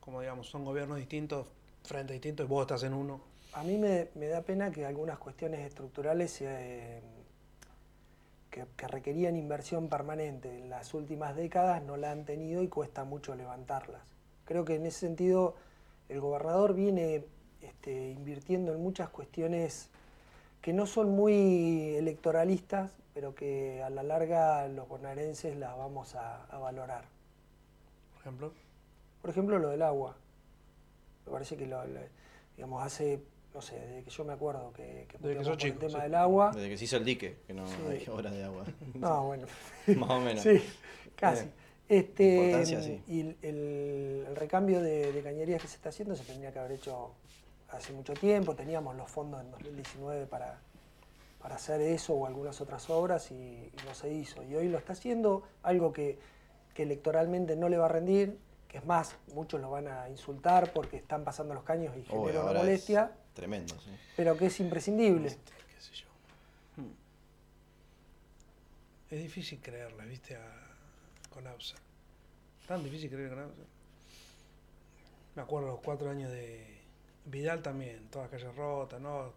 como digamos, son gobiernos distintos, frentes distintos y vos estás en uno. A mí me, me da pena que algunas cuestiones estructurales eh, que, que requerían inversión permanente en las últimas décadas no la han tenido y cuesta mucho levantarlas. Creo que en ese sentido el gobernador viene este, invirtiendo en muchas cuestiones que no son muy electoralistas, pero que a la larga los bonaerenses las vamos a, a valorar. Por ejemplo, Por ejemplo, lo del agua. Me parece que lo, lo- digamos, hace, no sé, desde que yo me acuerdo que, que Desde que el tema sí. del agua. Desde que se hizo el dique, que no Sí. hay horas de agua. No, bueno. Más o menos. Sí, casi. Eh, Este, importancia, sí. Y el, recambio de, de cañerías que se está haciendo se tendría que haber hecho hace mucho tiempo. Teníamos los fondos en 2019 para, para hacer eso o algunas otras obras y, y no se hizo. Y hoy lo está haciendo, algo que, que electoralmente no le va a rendir, que es más, muchos lo van a insultar porque están pasando los caños y genera una es molestia, tremendo, sí. pero que es imprescindible. este, qué sé yo. Hmm. Es difícil creerle, viste, a, con AUSA. Tan difícil creer con AUSA. Me acuerdo los cuatro años de Vidal también, todas calles rotas, ¿no?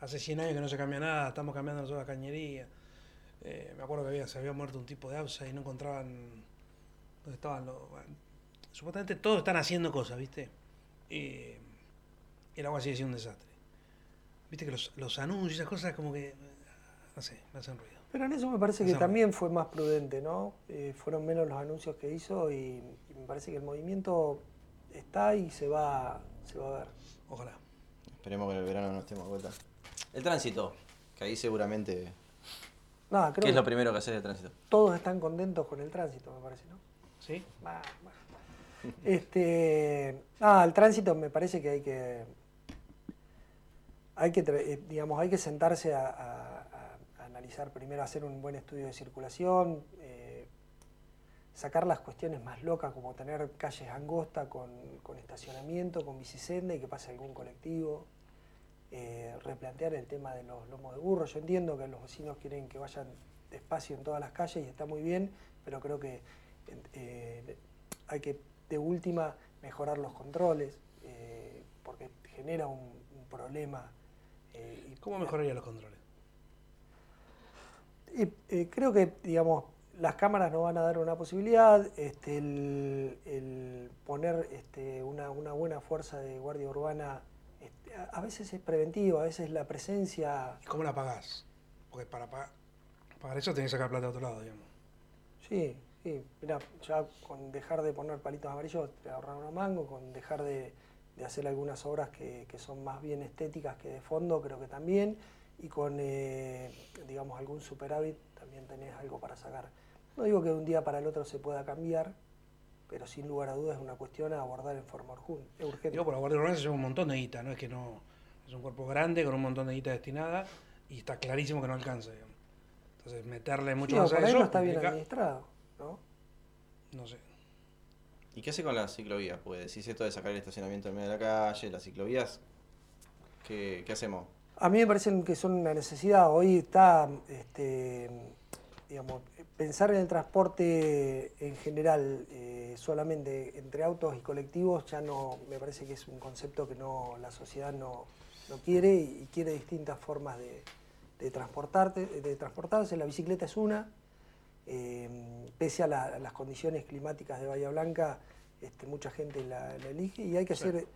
Hace 100 años que no se cambia nada, estamos cambiando nosotros la cañería. Eh, me acuerdo que había, se había muerto un tipo de AUSA y no encontraban dónde estaban los... bueno, supuestamente todos están haciendo cosas, ¿viste? Y el agua sigue siendo un desastre. Viste que los, los anuncios, esas cosas como que, no sé, me hacen ruido. Pero en eso me parece que también fue más prudente, ¿no? Eh, fueron menos los anuncios que hizo y, y me parece que el movimiento está y se va, se va a ver. Ojalá. Esperemos que en el verano no estemos de vuelta. El tránsito, que ahí seguramente. Nada, creo ¿Qué es que lo primero que hacer el tránsito? todos están contentos con el tránsito, me parece, ¿no? ¿Sí? Este, ah, el tránsito me parece que hay que, hay que, eh, digamos, hay que sentarse a, analizar primero, hacer un buen estudio de circulación, eh, sacar las cuestiones más locas como tener calles angostas con, estacionamiento, con bicisenda y que pase algún colectivo, eh, replantear el tema de los lomos de burro. Yo entiendo que los vecinos quieren que vayan despacio en todas las calles y está muy bien, pero creo que hay que de última mejorar los controles porque genera un problema. Eh, y- ¿Cómo mejoraría los controles? eh, creo que, digamos, las cámaras nos van a dar una posibilidad, este, el, el poner este, una, una buena fuerza de guardia urbana este, a, a veces es preventivo, a veces la presencia, ¿Y cómo la pagás? Porque para pagar, pagar eso tenés que sacar plata de otro lado, digamos. sí, sí, mira, ya con dejar de poner palitos amarillos te ahorrar una mango, con dejar de, de hacer algunas obras que, que son más bien estéticas que de fondo, creo que también, y con, eh, digamos, algún superávit también tenés algo para sacar. No digo que de un día para el otro se pueda cambiar, pero sin lugar a dudas es una cuestión a abordar en forma urjun- urgente. Digo, por la Guardia Urbana se lleva un montón de guita, no es que no. Es un cuerpo grande con un montón de guita destinada y está clarísimo que no alcanza, digamos. Entonces, meterle mucho Sí, más a eso. no está bien implica- administrado, ¿no? No sé. ¿Y qué hace con las ciclovías? Pues decís esto de sacar el estacionamiento en medio de la calle, las ciclovías. ¿Qué, hacemos? A mí me parecen que son una necesidad. Hoy está, este, digamos, pensar en el transporte en general eh, solamente entre autos y colectivos ya no, me parece que es un concepto que no la sociedad no, no quiere y quiere distintas formas de transportarte, de transportarse. La bicicleta es una. Eh, pese a, la- a las condiciones climáticas de Bahía Blanca, este, mucha gente la, la elige y hay que hacer,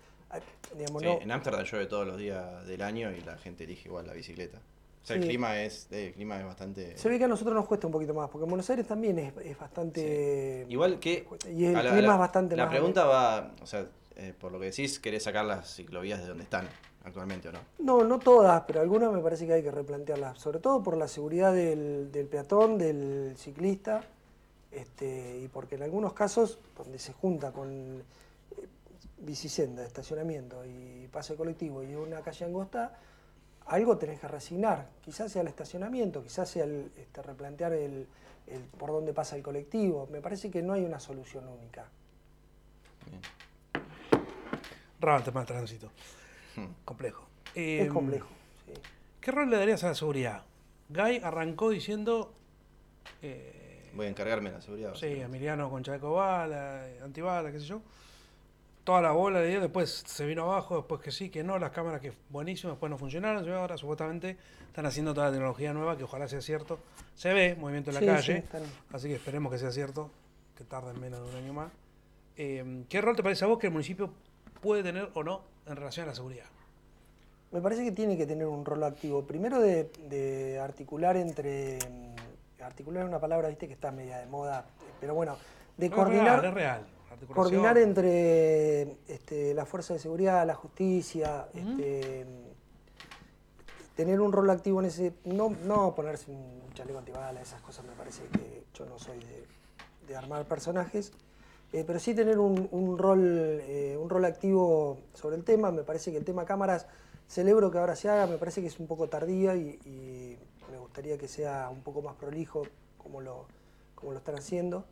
digamos, Sí, no- en Ámsterdam llueve todos los días del año y la gente elige igual la bicicleta. O sea, el clima es, eh, el clima es bastante. Se ve que a nosotros nos cuesta un poquito más, porque en Buenos Aires también es, es bastante... Igual que. Y el la- clima la- es bastante La más... pregunta va. O sea, eh, por lo que decís, querés sacar las ciclovías de donde están actualmente o no. No, no todas, pero algunas me parece que hay que replantearlas, sobre todo por la seguridad del, del peatón, del ciclista, este, y porque en algunos casos, donde se junta con eh, bicisenda, estacionamiento y pase colectivo y una calle angosta, algo tenés que resignar. Quizás sea el estacionamiento, quizás sea el, este, replantear el, el por dónde pasa el colectivo. Me parece que no hay una solución única. Bien. Del tránsito. Complejo. Es Eh, complejo. sí. ¿Qué rol le darías a la seguridad? Guy arrancó diciendo. eh, Voy a encargarme de la seguridad. sí. Emiliano con chaleco bala, eh, antibala, qué sé yo. Toda la bola le dio, después se vino abajo, después que sí, que no, las cámaras que buenísimas, después no funcionaron, ahora supuestamente están haciendo toda la tecnología nueva, que ojalá sea cierto. Se ve movimiento en la Sí, calle, sí, así que esperemos que sea cierto, que tarden menos de un año más. Eh, ¿Qué rol te parece a vos que el municipio puede tener o no en relación a la seguridad? Me parece que tiene que tener un rol activo. Primero de, de articular entre... mm, Articular es una palabra, viste, que está media de moda, pero bueno, de coordinar... real, es real. Coordinar entre este, la fuerza de seguridad, la justicia, este, tener un rol activo en ese, no, no ponerse un chaleco antibala, esas cosas me parece que yo no soy de, de armar personajes, eh, pero sí tener un, un rol, eh, un rol activo sobre el tema, me parece que el tema cámaras, celebro que ahora se haga, me parece que es un poco tardía y, y me gustaría que sea un poco más prolijo como lo, como lo están haciendo.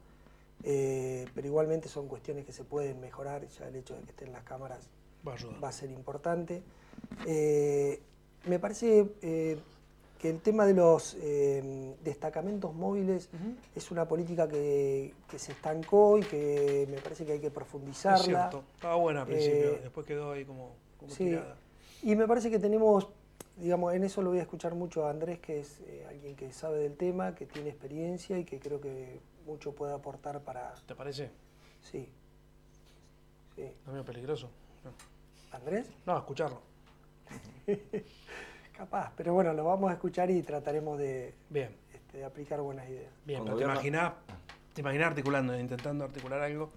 Eh, pero igualmente son cuestiones que se pueden mejorar, ya el hecho de que estén las cámaras Va a ayudar. va a ser importante. Me parece que el tema de los eh, destacamentos móviles es una política que, que se estancó y que me parece que hay que Es profundizarla. cierto. Estaba buena al principio, Eh, después quedó ahí como, como Sí, tirada. y me parece que tenemos, digamos, en eso lo voy a escuchar mucho a Andrés, que es eh, alguien que sabe del tema, que tiene experiencia y que creo que mucho puede aportar para... ¿Te parece? Sí. Sí. ¿No es peligroso? No. ¿Andrés? No, escucharlo. Capaz, pero bueno, lo vamos a escuchar y trataremos de, Bien, este, de aplicar buenas ideas. bien. Pero te imaginás, te imaginás articulando, intentando articular algo.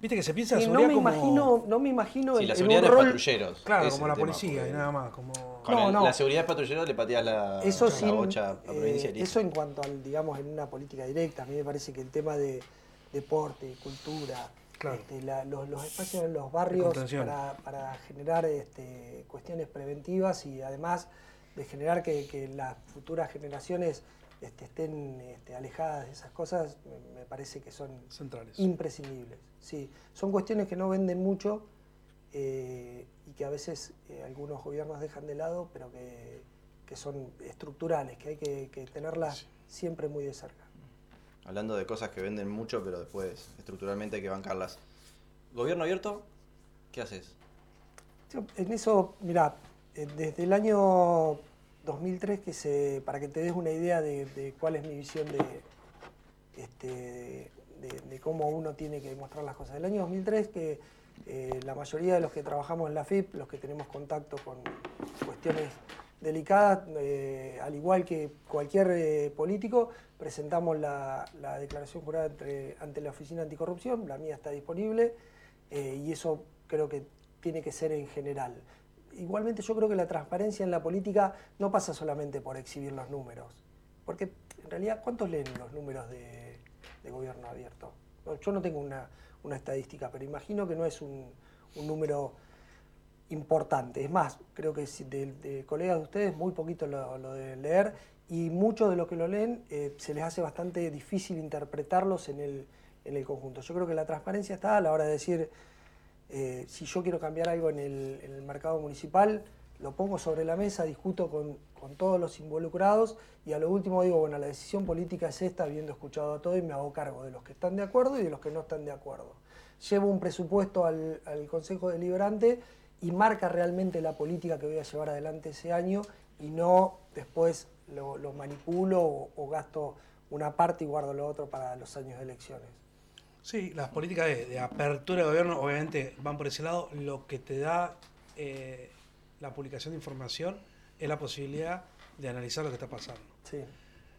Viste que se piensa la Sí, no, seguridad me como... imagino, no me imagino Sí, en- la en seguridad un de los rol... patrulleros. Claro, como la tema, policía porque y nada más. Como... Con No, el- no. la seguridad de patrulleros le pateas la, Eso la sin, bocha a eh, provincia y listo. eso en cuanto al, digamos, en una política directa. A mí me parece que el tema de deporte, cultura, Claro. este, la- los, los espacios en los barrios para, para generar este, cuestiones preventivas y además de generar que, que las futuras generaciones este, estén este, alejadas de esas cosas, me, me parece que son Centrales. imprescindibles. Sí, son cuestiones que no venden mucho eh, y que a veces eh, algunos gobiernos dejan de lado, pero que, que son estructurales, que hay que, que tenerlas siempre muy de cerca. Hablando de cosas que venden mucho, pero después estructuralmente hay que bancarlas. ¿Gobierno abierto? ¿Qué haces? En eso, mira, desde el año 2003, que se, para que te des una idea de, cuál es mi visión de, este, de, cómo uno tiene que mostrar las cosas. El año 2003 que eh, la mayoría de los que trabajamos en la FIP, los que tenemos contacto con cuestiones delicadas, eh, al igual que cualquier eh, político, presentamos la, la declaración jurada ante la Oficina Anticorrupción, la mía está disponible, eh, y eso creo que tiene que ser en general. Igualmente yo creo que la transparencia en la política no pasa solamente por exhibir los números, porque en realidad, ¿cuántos leen los números de, gobierno abierto? Yo no tengo una, una estadística, pero imagino que no es un, un número importante. Es más, creo que de, de colegas de ustedes muy poquito lo, lo deben leer y muchos de los que lo leen eh, se les hace bastante difícil interpretarlos en el, en el conjunto. Yo creo que la transparencia está a la hora de decir, eh, si yo quiero cambiar algo en el, mercado municipal, lo pongo sobre la mesa, discuto con, con todos los involucrados y a lo último digo, bueno, la decisión política es esta, habiendo escuchado a todo y me hago cargo de los que están de acuerdo y de los que no están de acuerdo. Llevo un presupuesto al, al Consejo Deliberante y marca realmente la política que voy a llevar adelante ese año y no después lo, lo manipulo o, o gasto una parte y guardo lo otro para los años de elecciones. Sí, las políticas de, de apertura de gobierno obviamente van por ese lado. Lo que te da eh, la publicación de información es la posibilidad de analizar lo que está pasando. Sí.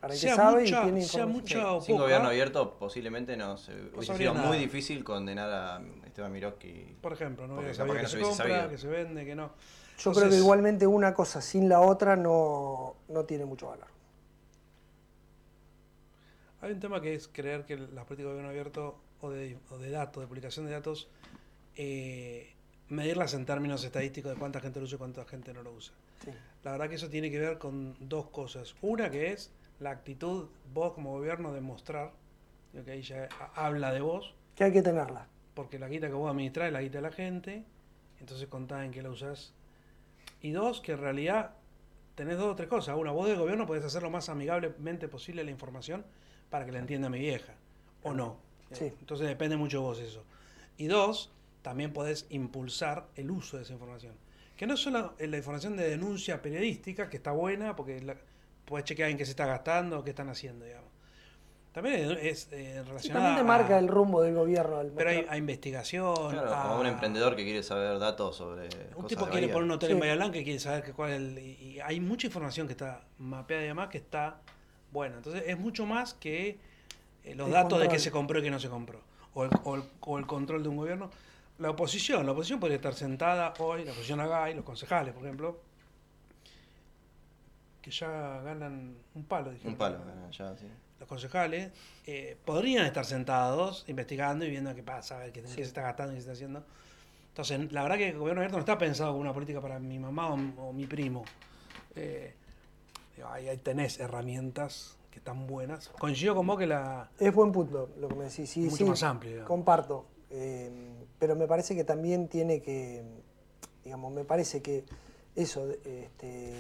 Para el que Sea sabe mucha- y tiene sea información. mucha o Sin poca, gobierno abierto posiblemente no se, hubiese sido nada. muy difícil condenar a Esteban Miroski. Por ejemplo, no sabido que no se compra, sabido. que se vende, que no. Yo creo que igualmente una cosa sin la otra no, no tiene mucho valor. Hay un tema que es creer que las políticas de gobierno abierto o de, o de datos, de publicación de datos, eh, medirlas en términos estadísticos de cuánta gente lo usa y cuánta gente no lo usa. Sí. La verdad que eso tiene que ver con dos cosas. Una que es la actitud, vos como gobierno, de mostrar, que ahí ya ha- habla de vos, Que hay que tenerla. porque la guita que vos administrás es la guita de la gente, entonces contá en qué la usás. Y dos, que en realidad tenés dos o tres cosas. Una, vos del gobierno podés hacer lo más amigablemente posible la información para que la entienda mi vieja, o no. Sí. Entonces depende mucho de vos eso. Y dos, también podés impulsar el uso de esa información. Que no es solo la información de denuncia periodística, que está buena, porque la, podés chequear en qué se está gastando, qué están haciendo, digamos. También es eh, Sí, relacionada también te marca a- el rumbo del gobierno. al pero hay, hay investigación. Claro, a- como un emprendedor que quiere saber datos sobre. Un cosas tipo quiere poner un hotel Sí. en Bahía Blanca y quiere saber que cuál es el. Y, hay mucha información que está mapeada y demás que está buena. Entonces es mucho más que eh, los El datos de qué se compró y qué no se compró. O el, o el- o el control de un gobierno. La oposición, la oposición podría estar sentada hoy, la oposición acá y los concejales, por ejemplo, que ya ganan un palo. dijeron. Un palo, eh, ya, sí. Los concejales eh, podrían estar sentados investigando y viendo qué pasa, a ver qué, qué se está gastando y qué se está haciendo. Entonces, la verdad que el gobierno abierto no está pensado como una política para mi mamá o, o mi primo. Eh, digo, ahí, ahí tenés herramientas que están buenas. Coincido con vos que la... Es buen punto lo que me decís. Sí, Mucho sí, más amplio, digamos. Comparto. Eh, pero me parece que también tiene que, digamos, me parece que eso, este,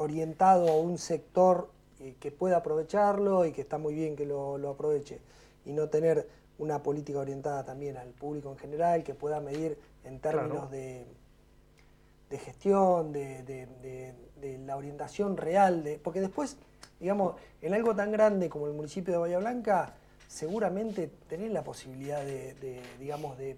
orientado a un sector eh, que pueda aprovecharlo y que está muy bien que lo, lo aproveche, y no tener una política orientada también al público en general, que pueda medir en términos Claro. de, de gestión, de, de- de- la orientación real, de, porque después, digamos, en algo tan grande como el municipio de Bahía Blanca, seguramente tenés la posibilidad de, digamos, de,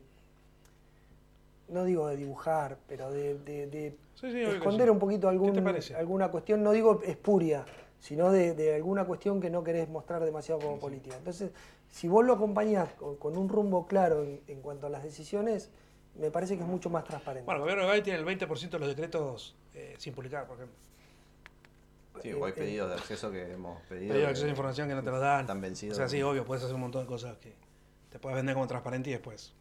no digo de dibujar, pero de, Sí, sí, esconder sí. un poquito algún, alguna cuestión, no digo espuria, sino de, de alguna cuestión que no querés mostrar demasiado como política. Entonces, si vos lo acompañás con, con un rumbo claro en, en cuanto a las decisiones, me parece que es mucho más transparente. Bueno, el gobierno de Bahía tiene el 20% de los decretos eh, sin publicar, por ejemplo. Sí, o hay Eh, pedidos de acceso que hemos pedido. Pedido de acceso a información que no te lo dan. Están vencidos. O sea, sí, obvio, puedes hacer un montón de cosas que te puedes vender como transparente y después.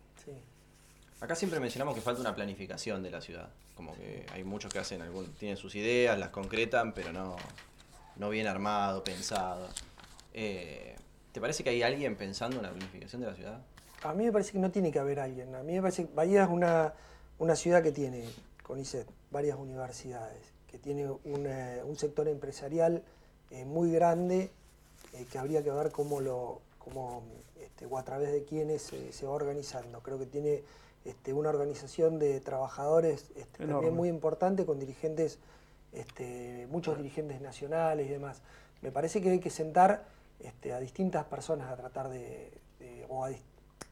Acá siempre mencionamos que falta una planificación de la ciudad. Como que hay muchos que hacen tienen sus ideas, las concretan, pero no, no bien armado, pensado. Eh, ¿Te parece que hay alguien pensando en la planificación de la ciudad? A mí me parece que no tiene que haber alguien. A mí me parece que Bahía es una, una ciudad que tiene, con ICET, varias universidades, que tiene un sector empresarial eh, muy grande eh, que habría que ver cómo lo, cómo, este, o a través de quiénes se va organizando. Creo que tiene este, una organización de trabajadores este, también muy importante con dirigentes, este, muchos dirigentes nacionales y demás. Me parece que hay que sentar este, a distintas personas a tratar de, de- o a, dis-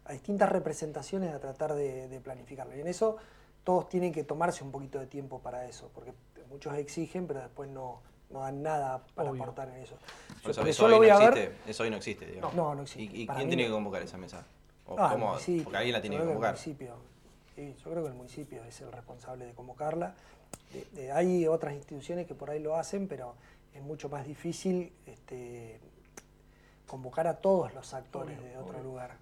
a distintas representaciones a tratar de, de planificarlo. Y en eso todos tienen que tomarse un poquito de tiempo para eso, porque muchos exigen, pero después no, no dan nada para Obvio. aportar en eso. Eso, hoy no ver- existe. Eso hoy no existe, digamos. No, no existe. ¿Y, quién mí tiene no. que convocar esa mesa? ¿O Ah, cómo? Porque alguien la tiene que convocar. El municipio, sí, yo creo que el municipio es el responsable de convocarla. De- de- hay otras instituciones que por ahí lo hacen, pero es mucho más difícil este, convocar a todos los actores Obvio, de otro obvio. lugar.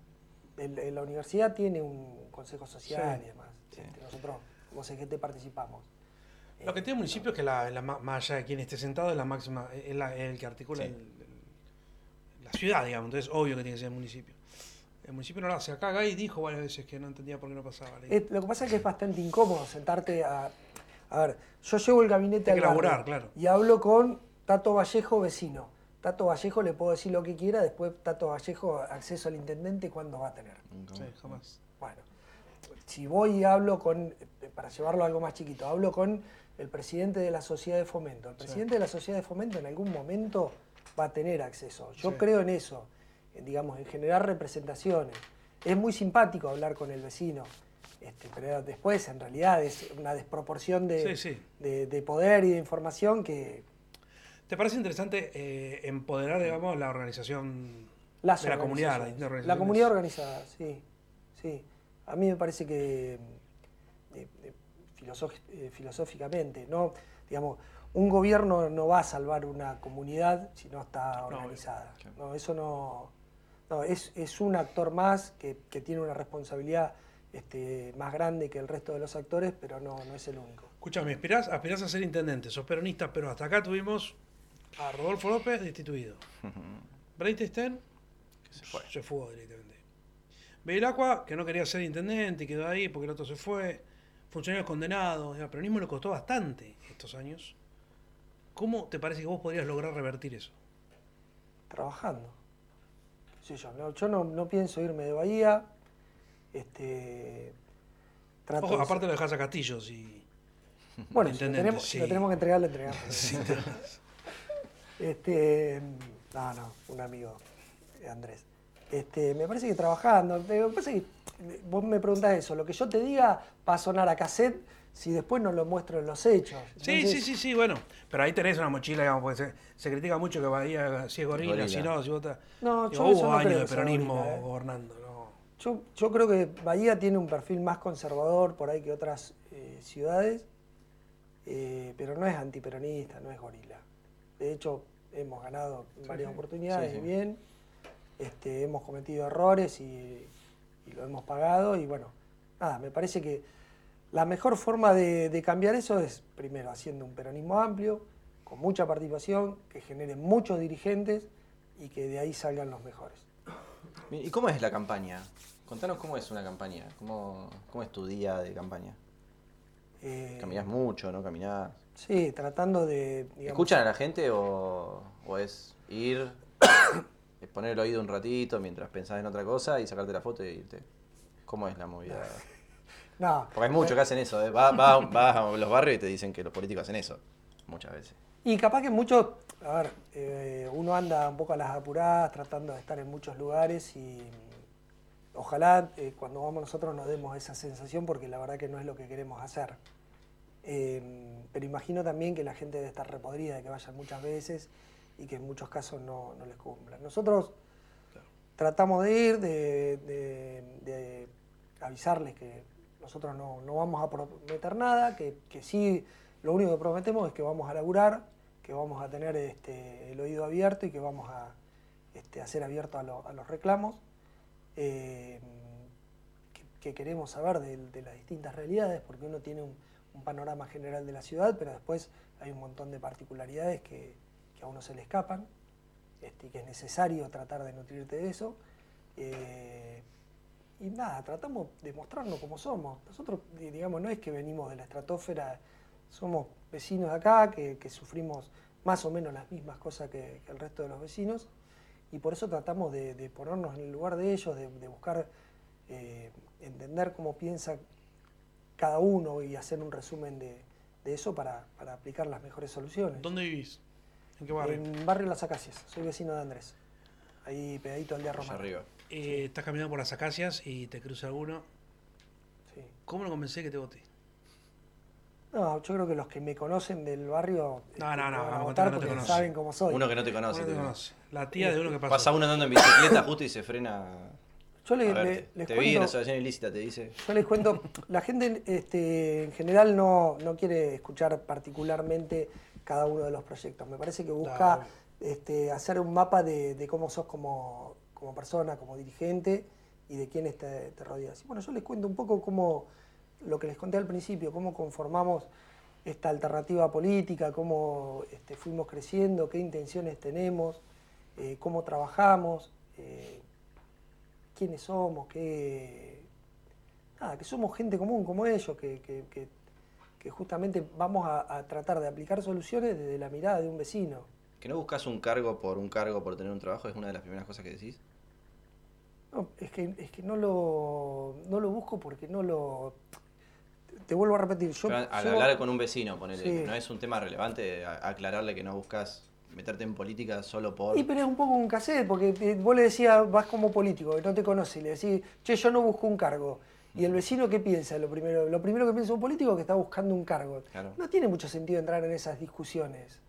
El- la universidad tiene un consejo social Sí, y demás. sí. Este, nosotros como CGT participamos. Lo que Eh, tiene el municipio es que la, más allá de quien esté sentado es la máxima, es la- es el que articula Sí. el- el- la ciudad, digamos. Entonces, obvio que tiene que ser el municipio. El municipio no lo hace. Acá Gay dijo varias veces que no entendía por qué no pasaba. Eh, lo que pasa es que es bastante incómodo sentarte a... A ver, yo llevo el gabinete Hay al laburar, barrio claro. y hablo con Tato Vallejo, vecino. Tato Vallejo le puedo decir lo que quiera, después Tato Vallejo, acceso al intendente, ¿cuándo va a tener? Nunca Sí, más. jamás. Bueno, si voy y hablo con, eh, para llevarlo a algo más chiquito, hablo con el presidente de la sociedad de fomento. El Sí. presidente de la sociedad de fomento en algún momento va a tener acceso. Yo Sí. creo en eso, digamos, en generar representaciones. Es muy simpático hablar con el vecino, este, pero después en realidad es una desproporción de, Sí, sí. de- de poder y de información que ¿Te parece interesante eh, empoderar, digamos, la organización las de la comunidad, La comunidad organizada, sí, sí. A mí me parece que eh, eh, eh, filosóficamente, no, digamos, un gobierno no va a salvar una comunidad si no está organizada. No, eso no, no es, es un actor más que, que tiene una responsabilidad este, más grande que el resto de los actores, pero no, no es el único. Escúchame, aspirás, aspirás a ser intendente, sos peronista, pero hasta acá tuvimos a Rodolfo López destituido. Que se fue. se fue directamente. Bevilacqua, que no quería ser intendente y quedó ahí porque el otro se fue. Funcionarios condenados. El peronismo le costó bastante estos años. ¿Cómo te parece que vos podrías lograr revertir eso? trabajando. Sé yo, no, yo no, no pienso irme de Bahía. Este, trato Ojo, de- aparte lo dejás a Castillos y. bueno, si lo intendente, tenemos, sí. si lo tenemos que entregar, lo entregamos. Sí, Este, no, no, un amigo, eh, Andrés. Este, me parece que trabajando, me parece que eh, vos me preguntás eso, lo que yo te diga va a sonar a cassette si después no lo muestro en los hechos. Sí, Entonces, sí, sí, sí, bueno. Pero ahí tenés una mochila, digamos, porque se, se critica mucho que Bahía si es gorila, Gorila. si no, si vota. No, yo hubo no años creo de peronismo gorila, ¿eh? gobernando, ¿no? Yo, yo creo que Bahía tiene un perfil más conservador por ahí que otras eh, ciudades, eh, pero no es antiperonista, no es gorila. De hecho, hemos ganado Sí, varias sí. oportunidades Sí, sí. y bien, este, hemos cometido errores y, y lo hemos pagado y bueno, nada, me parece que la mejor forma de, de cambiar eso es primero haciendo un peronismo amplio, con mucha participación, que genere muchos dirigentes y que de ahí salgan los mejores. ¿Y cómo es la campaña? Contanos cómo es una campaña. ¿Cómo, cómo es tu día de campaña? Eh, ¿Caminás mucho, no caminás? Sí, tratando de. digamos, ¿Escuchan a la gente o, o es ir, poner el oído un ratito mientras pensás en otra cosa y sacarte la foto y irte? ¿Cómo es la movida? No. Porque hay muchos que hacen eso, ¿eh? vas, vas- vas a los barrios y te dicen que los políticos hacen eso, muchas veces. Y capaz que muchos. A ver, eh, uno anda un poco a las apuradas, tratando de estar en muchos lugares y. Ojalá eh, cuando vamos nosotros nos demos esa sensación porque la verdad que no es lo que queremos hacer. Eh, pero imagino también que la gente debe estar repodrida de que vayan muchas veces y que en muchos casos no, no les cumplan. Nosotros tratamos de ir, de, de- de avisarles que nosotros no, no vamos a prometer nada, que, que sí, lo único que prometemos es que vamos a laburar, que vamos a tener este, el oído abierto y que vamos a, este, a ser abiertos a, lo- a los reclamos, eh, que, que queremos saber de, las distintas realidades, porque uno tiene un, un panorama general de la ciudad, pero después hay un montón de particularidades que, que a uno se le escapan este, y que es necesario tratar de nutrirte de eso. Eh, y nada, tratamos de mostrarnos como somos. Nosotros, di- digamos, no es que venimos de la estratosfera, somos vecinos de acá, que, que sufrimos más o menos las mismas cosas que, que el resto de los vecinos, y por eso tratamos de, de ponernos en el lugar de ellos, de, de buscar eh, entender cómo piensa cada uno y hacer un resumen de, de eso para, para aplicar las mejores soluciones. ¿Dónde vivís? ¿En qué barrio? En Barrio Las Acacias, soy vecino de Andrés. ahí pegadito al día romano. arriba. Eh, estás caminando por las acacias y te cruza uno. Sí. ¿Cómo lo convencé que te vote? No, yo creo que los que me conocen del barrio No, no, no, van a vamos a votar contar que no te conoce. saben cómo soy. Uno que no te conoce. Uno te te- conoce. La tía de uno que pasó. Pasa uno andando en bicicleta justo y se frena. Yo le- a le- verte. les te vi en cuento- asociación ilícita, te dice. Yo les cuento, la gente este, en general no, no quiere escuchar particularmente cada uno de los proyectos. Me parece que busca este, hacer un mapa de, de cómo sos como, como persona, como dirigente y de quiénes te, te rodeas. Bueno, yo les cuento un poco cómo, lo que les conté al principio, cómo conformamos esta alternativa política, cómo este, fuimos creciendo, qué intenciones tenemos, eh, cómo trabajamos, eh, quiénes somos, qué, nada, que somos gente común como ellos, que, justamente vamos a tratar de aplicar soluciones desde la mirada de un vecino. Que no buscas un cargo por un cargo, por tener un trabajo, es una de las primeras cosas que decís. No, es que, es que no, lo, no lo busco porque no lo... Te vuelvo a repetir, yo... Pero al yo- hablar con un vecino, ponele, Sí. ¿no es un tema relevante aclararle que no buscas meterte en política solo por. Y pero es un poco un cassette, porque eh, vos le decías, vas como político, que no te conoce, y le decís, che, yo no busco un cargo. Y el vecino, ¿qué piensa? Lo primero, lo primero que piensa un político es que está buscando un cargo. Claro. No tiene mucho sentido entrar en esas discusiones.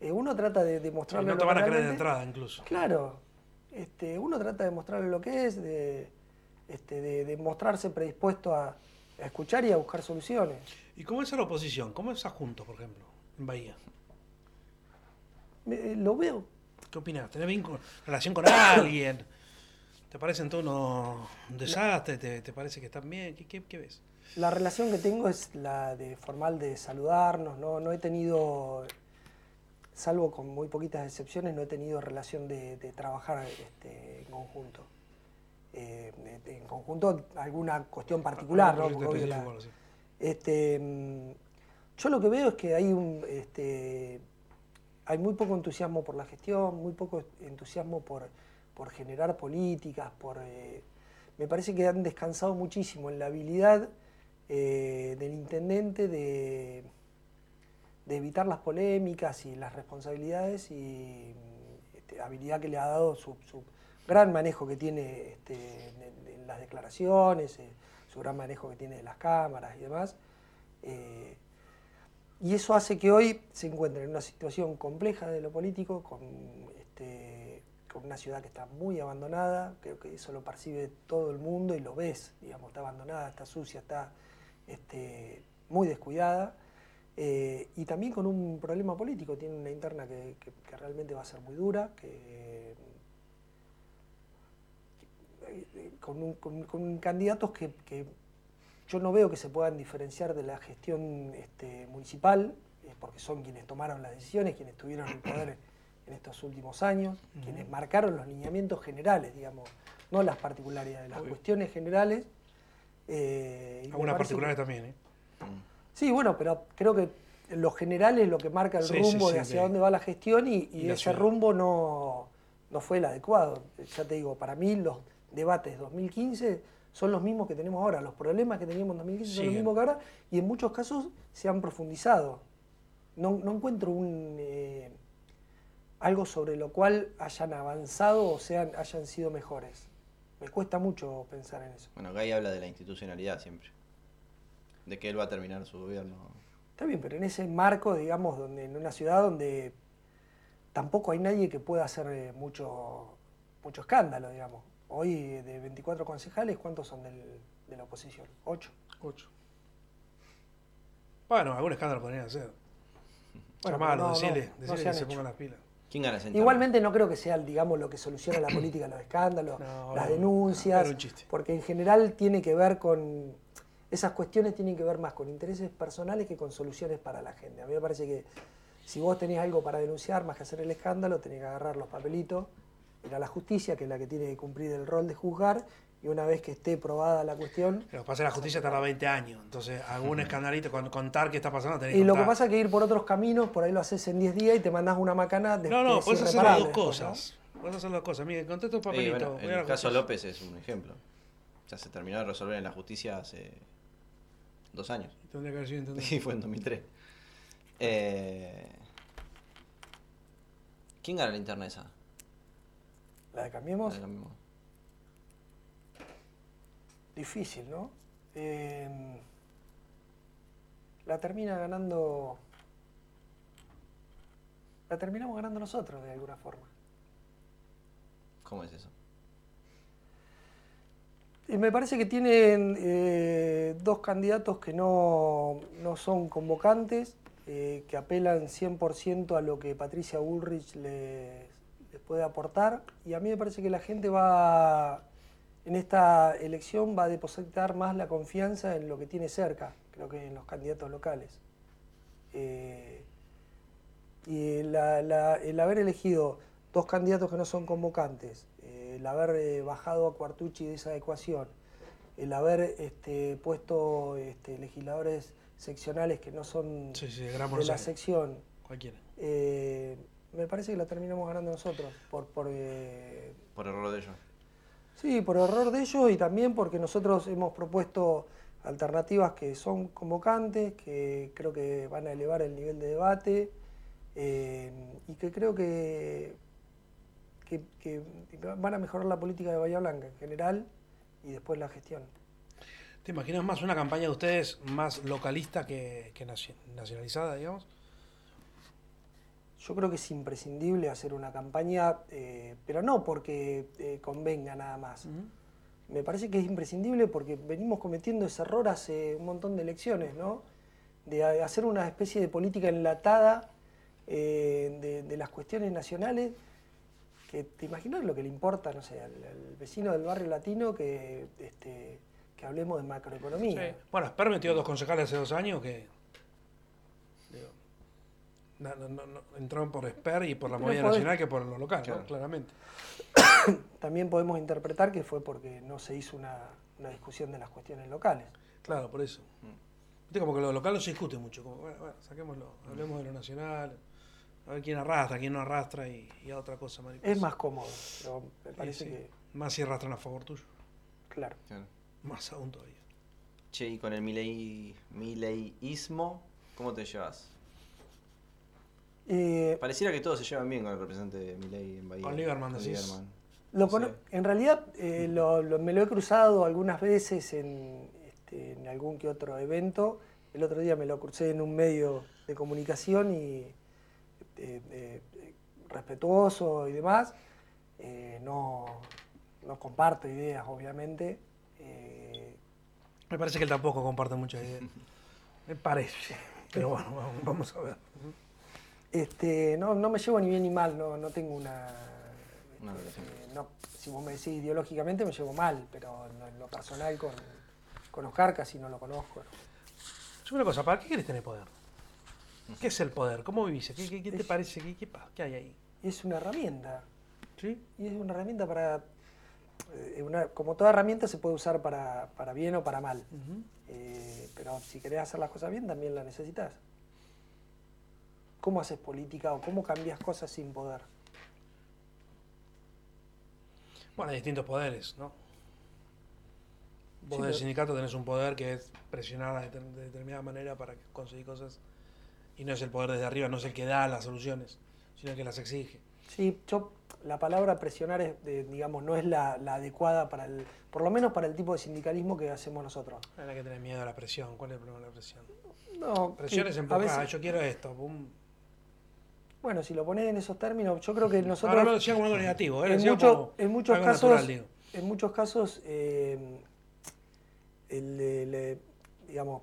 Eh, uno trata de Y demostrarle no te van a creer de entrada incluso. Claro. Este, uno trata de mostrarle lo que es, de, este, de, de mostrarse predispuesto a, a escuchar y a buscar soluciones. ¿Y cómo es la oposición? ¿Cómo es a Juntos, por ejemplo, en Bahía? Me- eh, lo veo ¿Qué opinas? ¿Tenés vínculo- relación con alguien? ¿Te parecen todos unos un desastre? ¿Te, te parece que están bien? ¿Qué, qué, qué ves? La relación que tengo es la de formal de saludarnos, no, no he tenido, salvo con muy poquitas excepciones, no he tenido relación de, de trabajar este, en conjunto. Eh, en conjunto alguna cuestión particular, ¿no? Porque la- este, yo lo que veo es que hay un, este, hay muy poco entusiasmo por la gestión, muy poco entusiasmo por, por generar políticas, por, eh, me parece que han descansado muchísimo en la habilidad eh, del intendente de, de evitar las polémicas y las responsabilidades y este, habilidad que le ha dado su, gran manejo que tiene este, en, las declaraciones, eh, su gran manejo que tiene de las cámaras y demás. Eh, y eso hace que hoy se encuentre en una situación compleja de lo político, con, este, con una ciudad que está muy abandonada, creo que eso lo percibe todo el mundo y lo ves, digamos, está abandonada, está sucia, está este, muy descuidada, eh, y también con un problema político, tiene una interna que, que- que realmente va a ser muy dura, que, eh, con, un- con- con candidatos que, que yo no veo que se puedan diferenciar de la gestión este, municipal, eh, porque son quienes tomaron las decisiones, quienes tuvieron el poder en estos últimos años, quienes marcaron los lineamientos generales, digamos, no las particularidades, las Obvio. cuestiones generales. eh, Algunas particulares que- también, ¿eh? Sí, bueno, pero creo que lo general es lo que marca el Sí, rumbo sí, de hacia de- dónde va la gestión y, y y la ese ciudad. rumbo no, no fue el adecuado. Ya te digo, para mí los debates 2015 son los mismos que tenemos ahora. Los problemas que teníamos en 2015 son los mismos que ahora y en muchos casos se han profundizado. No, no encuentro un, eh, algo sobre lo cual hayan avanzado o sean, hayan sido mejores. Me cuesta mucho pensar en eso. Bueno, Gay habla de la institucionalidad siempre. De que él va a terminar su gobierno. Está bien, pero en ese marco, digamos, donde en una ciudad donde tampoco hay nadie que pueda hacer eh, mucho, mucho escándalo, digamos. Hoy eh, de 24 concejales, ¿cuántos son del- de la oposición? ¿Ocho? Ocho. Bueno, algún escándalo podrían hacer. Bueno, Llamalo, no, no, decirle, no decirle que se pongan las pilas. ¿Quién gana? Igualmente no creo que sea, digamos, lo que soluciona la política, los escándalos, No, las no, denuncias, era un chiste. porque en general tiene que ver con, esas cuestiones tienen que ver más con intereses personales que con soluciones para la gente. A mí me parece que si vos tenés algo para denunciar, más que hacer el escándalo, tenés que agarrar los papelitos, ir a la justicia, que es la que tiene que cumplir el rol de juzgar, y una vez que esté probada la cuestión, Lo que pasa es que la justicia tarda 20 años. Entonces, algún escandalito, con contar qué está pasando, tenés y que lo que pasa es que ir por otros caminos, por ahí lo haces en 10 días y te mandás una macana de No, no, puedes hacer las dos después, ¿no? cosas. Puedes hacer las dos cosas. Mire, conté estos Sí, papelitos. bueno, el caso justicia. López es un ejemplo. O sea, se terminó de resolver en la justicia hace dos años. Tendría que haber sido. Sí, fue en 2003. Eh, ¿Quién gana la interna esa? ¿La de Cambiemos? La de Cambiemos. Difícil, ¿no? Eh, la termina ganando. La terminamos ganando nosotros de alguna forma. ¿Cómo es eso? Y me parece que tienen eh, dos candidatos que no, no son convocantes, eh, que apelan 100% a lo que Patricia Bullrich les, puede aportar. Y a mí me parece que la gente va, en esta elección, va a depositar más la confianza en lo que tiene cerca, creo que en los candidatos locales. Eh, y la- el haber elegido dos candidatos que no son convocantes, eh, el haber eh, bajado a Cuartucci de esa ecuación, el haber este, puesto este, legisladores seccionales que no son Sí, sí, de Gran de Buenos la Aires. sección, Cualquiera. eh, me parece que la terminamos ganando nosotros. Por, por, eh, Por error de ellos. sí, por error de ellos y también porque nosotros hemos propuesto alternativas que son convocantes, que creo que van a elevar el nivel de debate eh, y que creo que, que, que van a mejorar la política de Bahía Blanca en general y después la gestión. ¿Te imaginas más una campaña de ustedes más localista que, que naci- nacionalizada, digamos? Yo creo que es imprescindible hacer una campaña, eh, pero no porque eh, convenga nada más. Me parece que es imprescindible porque venimos cometiendo ese error hace un montón de elecciones, ¿no? De hacer una especie de política enlatada eh, de, de las cuestiones nacionales, que te imaginas lo que le importa, no sé, al, al vecino del barrio latino que, este, que hablemos de macroeconomía. Bueno, Esper metió dos concejales hace dos años que. digo, no, no, no, no, entraron por Esper y por la movida podés- nacional que por lo local, claramente. También podemos interpretar que fue porque no se hizo una, una discusión de las cuestiones locales. Claro, por eso. Viste, como que lo local no se discute mucho. Como, bueno, bueno, saquémoslo, hablemos de lo nacional, a ver quién arrastra, quién no arrastra y, y a otra cosa, mariposa. Es más cómodo, pero me parece sí. que, Más si arrastran a favor tuyo. claro. Claro. Más aún todavía. Che, y con el milei, mileísmo, ¿cómo te llevas? Eh, Pareciera que todos se llevan bien con el representante de Milei en Bahía. Con Lieberman, Con decís. Lieberman. Lo No cono- sé. En realidad eh, lo- lo- me lo he cruzado algunas veces en, este, en algún que otro evento. El otro día me lo crucé en un medio de comunicación y eh, eh, respetuoso y demás. Eh, no, no comparto ideas, obviamente. Eh, Me parece que él tampoco comparte muchas ideas. Me parece. Pero bueno, vamos, a ver. este, no, no me llevo ni bien ni mal, no, no tengo una... Este, no, si vos me decís ideológicamente me llevo mal, pero en lo, en lo personal con, con Oscar casi no lo conozco. Yo una cosa, ¿para qué quieres tener poder? ¿Qué es el poder? ¿Cómo vivís? ¿Qué, qué- qué te Es- parece? ¿Qué, qué, pa- qué hay ahí? Es una herramienta. ¿Sí? Y es una herramienta para. eh, una- como toda herramienta se puede usar para, para bien o para mal. Eh, pero si querés hacer las cosas bien, también la necesitas. ¿Cómo haces política o cómo cambias cosas sin poder? Bueno, hay distintos poderes, ¿no? Vos Sí, del sindicato tenés un poder que es presionar de, de determinada manera para conseguir cosas y no es el poder desde arriba, no es el que da las soluciones, sino el que las exige. Sí, yo, la palabra presionar es, digamos, no es la, la adecuada para el, por lo menos para el tipo de sindicalismo que hacemos nosotros. No hay que tener miedo a la presión. ¿Cuál es el problema de la presión? No, Presión es empujar, veces- yo quiero esto. pum. bueno, si lo pones en esos términos, yo creo que No, nosotros... no lo decía como algo negativo, ¿eh? En, mucho- como en muchos algo casos, natural, en muchos casos, el, el, eh, digamos,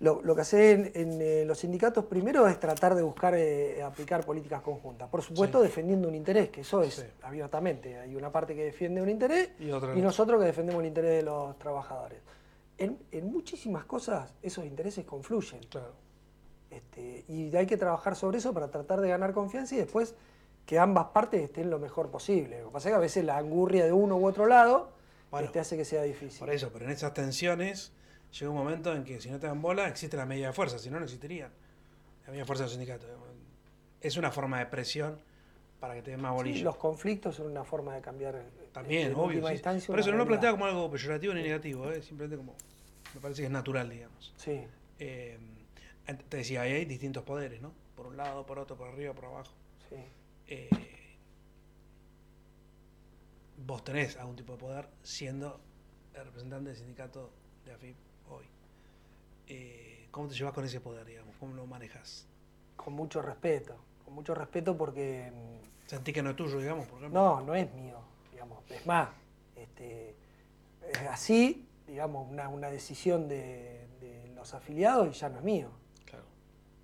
lo, lo que hacen en, eh, los sindicatos primero es tratar de buscar eh, aplicar políticas conjuntas. Por supuesto, Sí. defendiendo un interés, que eso es Sí. abiertamente. Hay una parte que defiende un interés Y otra y no. nosotros que defendemos el interés de los trabajadores. En, en muchísimas cosas esos intereses confluyen. Claro. Este, y hay que trabajar sobre eso para tratar de ganar confianza y después que ambas partes estén lo mejor posible. Lo que pasa es que a veces la angurria de uno u otro lado Bueno, este, hace que sea difícil. Por eso, pero en esas tensiones llega un momento en que si no te dan bola, existe la medida de fuerza, si no, no existiría. La medida de fuerza del sindicato. Es una forma de presión para que te den más Sí, bolilla. los conflictos son una forma de cambiar. También, en obvio. sí. Por eso no lo plantea como algo peyorativo ni negativo, ¿eh? simplemente como. Me parece que es natural, digamos. Sí, Eh, te decía, ahí hay distintos poderes, ¿no? Por un lado, por otro, por arriba, por abajo. sí. Eh, vos tenés algún tipo de poder siendo el representante del sindicato de AFIP hoy. Eh, ¿Cómo te llevas con ese poder, digamos? ¿Cómo lo manejas? Con mucho respeto, con mucho respeto porque mm, ¿Sentís que no es tuyo, digamos, por ejemplo? no, no es mío, digamos. Es más, este, es así, digamos, una, una decisión de, de los afiliados y ya no es mío. Claro.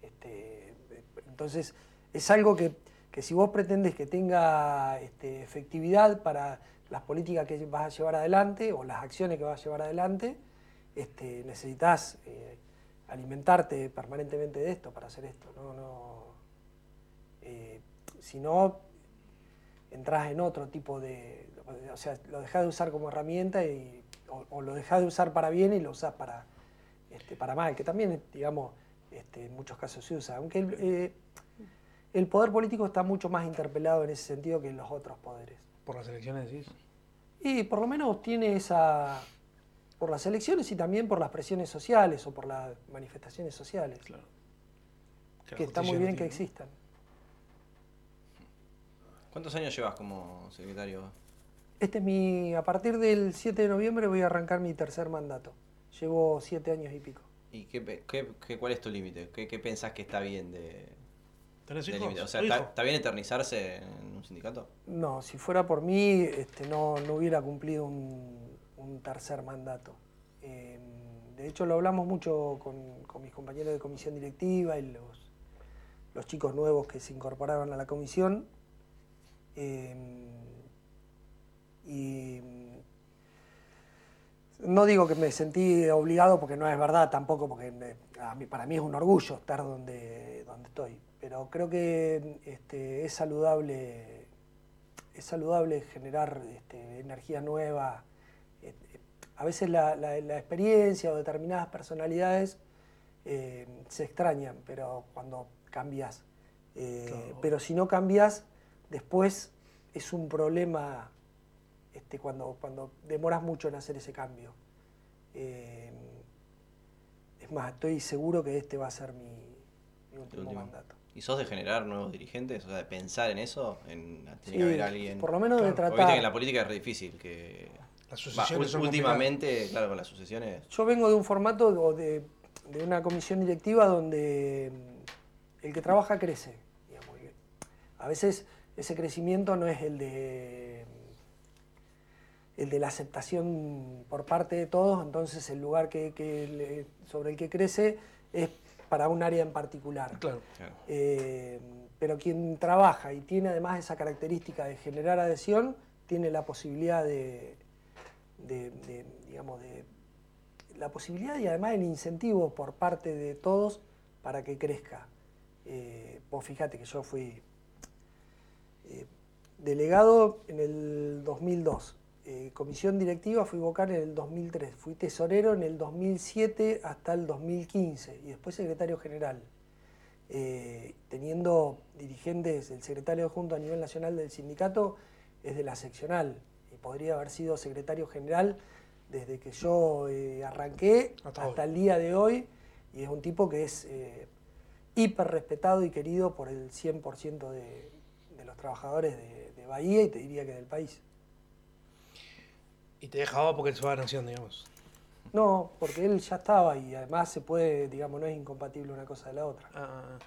Este, entonces, es algo que, que si vos pretendes que tenga este, efectividad para las políticas que vas a llevar adelante o las acciones que vas a llevar adelante, este, necesitas eh, alimentarte permanentemente de esto para hacer esto. No, no, eh, si no, entras en otro tipo de... O sea, lo dejas de usar como herramienta y, o, o lo dejas de usar para bien y lo usas para, este, para mal, que también, digamos, este, en muchos casos se usa. Aunque el, eh, el poder político está mucho más interpelado en ese sentido que en los otros poderes. ¿Por las elecciones decís? Y por lo menos tiene esa... por las elecciones y también por las presiones sociales o por las manifestaciones sociales, Claro. que está muy bien que existan. ¿Cuántos años llevas como secretario? Este es mi... a partir del 7 de noviembre voy a arrancar mi tercer mandato. Llevo siete años y pico. ¿Y qué, pe- qué- qué- cuál es tu límite? ¿Qué, qué pensás que está bien de, ¿Tenés de hijos? límite? O sea, ¿Tu ¿está, hijo? está bien eternizarse en un sindicato? No, si fuera por mí, este, no, no hubiera cumplido un, un tercer mandato. Eh, de hecho, lo hablamos mucho con, mis compañeros de comisión directiva y los, los chicos nuevos que se incorporaron a la comisión. Eh, y no digo que me sentí obligado porque no es verdad tampoco, porque mí- para mí es un orgullo estar donde, donde estoy. Pero creo que este, es saludable es saludable generar este, energía nueva. A veces la, la- la experiencia o determinadas personalidades eh, se extrañan, pero cuando cambias. Eh, Claro. Pero si no cambias, después es un problema este, cuando, cuando demoras mucho en hacer ese cambio. Eh, es más, estoy seguro que este va a ser mi, mi último, último. mandato. ¿Y sos de generar nuevos dirigentes? O sea, de pensar en eso, en, tiene Sí, que haber alguien... Por lo menos de Claro, Porque viste que en tratar. la política es re difícil, que... Las sucesiones últimamente, claro, con las sucesiones... Yo vengo de un formato o de, de una comisión directiva donde mm, el que trabaja crece. digamos, A veces ese crecimiento no es el de el de la aceptación por parte de todos, entonces el lugar que, que le- sobre el que crece es para un área en particular. Claro. Claro. Eh, pero quien trabaja y tiene además esa característica de generar adhesión, tiene la posibilidad de, de- digamos, de la posibilidad y además el incentivo por parte de todos para que crezca. Eh, vos fíjate que yo fui eh, delegado en el 2002, eh, comisión directiva fui vocal en el 2003, fui tesorero en el 2007 hasta el 2015 y después secretario general. Eh, teniendo dirigentes, el secretario junto a nivel nacional del sindicato es de la seccional podría haber sido secretario general desde que yo eh, arranqué Hasta el día de hoy y es un tipo que es eh, hiper respetado y querido por el 100% de, de los trabajadores de, de Bahía y te diría que del país. Y te dejaba porque se va a la nación, digamos. No, porque él ya estaba y además se puede, digamos, no es incompatible una cosa de la otra. Ah,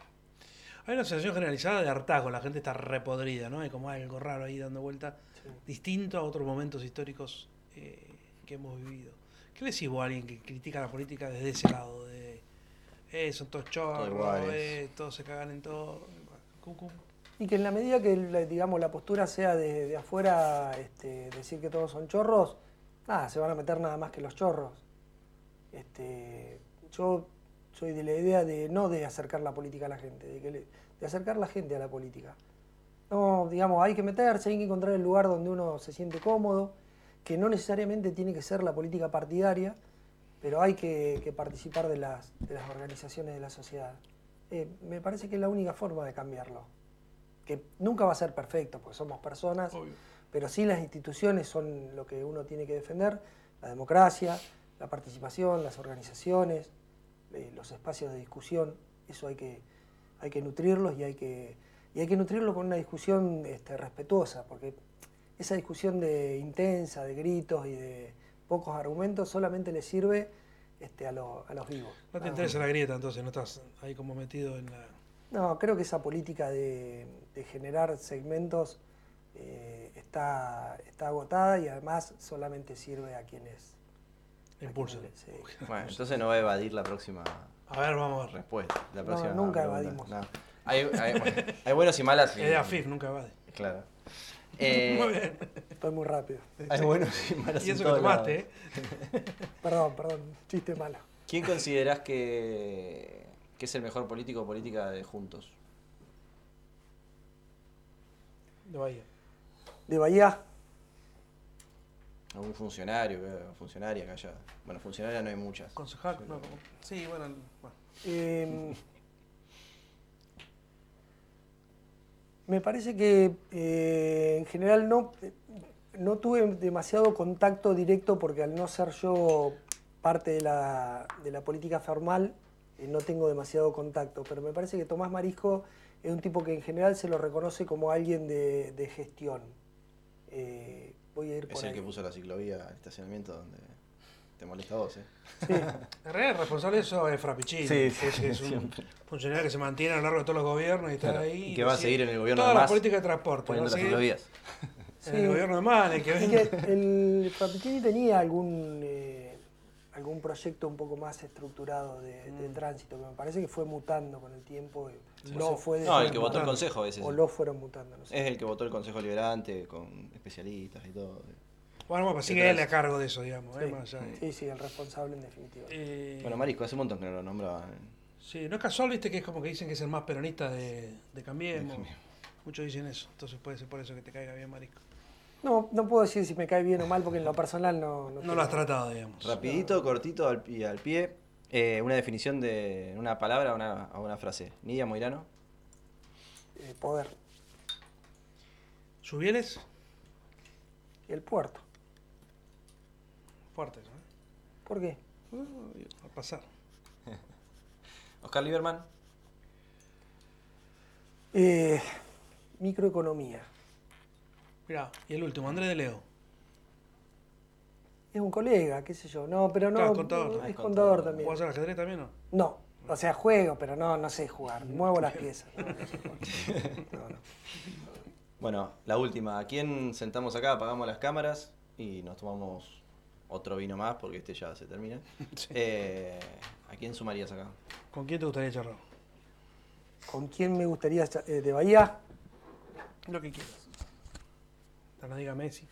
hay una sensación generalizada de hartazgo, la gente está repodrida, ¿no? Hay como algo raro ahí dando vuelta, Sí. distinto a otros momentos históricos eh, que hemos vivido. ¿Qué le decís vos a alguien que critica la política desde ese lado? De, eh, son todos chorros, eh, todos se cagan en todo. Y que en la medida que la- digamos la postura sea de, de afuera este, decir que todos son chorros, nada, se van a meter nada más que los chorros. Este, yo soy de la idea de no de acercar la política a la gente, de, que le- de acercar la gente a la política. No, digamos, hay que meterse, hay que encontrar el lugar donde uno se siente cómodo, que no necesariamente tiene que ser la política partidaria, pero hay que, que participar de las, de las organizaciones de la sociedad. Eh, me parece que es la única forma de cambiarlo. Que nunca va a ser perfecto, porque somos personas, Obvio. pero sí las instituciones son lo que uno tiene que defender, la democracia, la participación, las organizaciones, eh, los espacios de discusión, eso hay que, hay que nutrirlos y hay que, y hay que nutrirlo con una discusión este, respetuosa, porque esa discusión de intensa, de gritos y de pocos argumentos solamente le sirve este, a, lo- a los vivos. No te interesa la grieta, entonces no estás ahí como metido en la. No, creo que esa política de, de generar segmentos eh, está, está agotada y además solamente sirve a quienes... sí. Bueno, entonces no va a evadir la próxima A ver, vamos a ver. respuesta. La No, nunca pregunta. evadimos. No. Hay, hay- bueno, hay buenos y malas. y- Es de AFIF, nunca va. Claro. Eh, Muy bien. Estoy muy rápido. Hay buenos y malos. Y en eso que tomaste. ¿eh? Perdón, perdón, chiste malo. ¿Quién considerás que, que es el mejor político o política de Juntos? De Bahía. De Bahía, ¿Algún funcionario, eh, funcionaria que haya? Bueno, funcionaria no hay muchas. Concejal, no, como- Sí, bueno. bueno. Eh, me parece que eh, en general no, no tuve demasiado contacto directo porque al no ser yo parte de la, de la política formal, eh, no tengo demasiado contacto. Pero me parece que Tomás Marisco es un tipo que en general se lo reconoce como alguien de, de gestión. Eh, voy a ir por Es el ahí. que puso la ciclovía al estacionamiento donde te molesta a vos, ¿eh? Sí. En realidad el responsable de eso es Frappiccini, Sí, es, que es un siempre. funcionario que se mantiene a lo largo de todos los gobiernos y está Claro, ahí. y que va a seguir en el gobierno Toda de la Mas, política de transporte. A las en el gobierno de Man, el que Es venga. que el Frappiccini tenía algún eh, algún proyecto un poco más estructurado de, de Mm. tránsito, que me parece que fue mutando con el tiempo. y Sí, lo sí. fue No, el que votó el consejo es ese. O lo fueron mutando, no sé. Es el que votó el Consejo Liberante con especialistas y todo. Bueno, bueno, pues sigue Detrás. él a cargo de eso, digamos. Sí. ¿eh? Más allá de- Sí, sí, el responsable en definitiva. Eh, Bueno, Marisco, hace un montón que no lo nombraban. Sí, no es casual, viste, que es como que dicen que es el más peronista de, de Cambiemos. De. Muchos dicen eso, entonces puede ser por eso que te caiga bien Marisco. No, no puedo decir si me cae bien o mal porque en lo personal no... No tengo- lo has tratado, digamos. Rapidito, cortito al, y al pie. eh, una definición de una palabra o una, o una frase. Nidia Moirano. eh, poder. ¿Subieles? El puerto. Fuerte, ¿no? ¿Por qué? A pasar. Oscar Lieberman. Eh, microeconomía. Mirá, y el último, Andrés de Leo. Es un colega, qué sé yo. No, pero no... Claro, contador es contador también. ¿Jugás al ajedrez también o no? No, o sea, juego, pero no, no sé jugar. Muevo las piezas. No, no sé jugar. No, no. Bueno, la última. ¿A quién sentamos acá? Apagamos las cámaras y nos tomamos otro vino más porque este ya se termina. Eh, ¿A quién sumarías acá? ¿Con quién te gustaría charlar? ¿Con quién me gustaría eh, de Bahía? Lo que quieras. Hasta no diga Messi.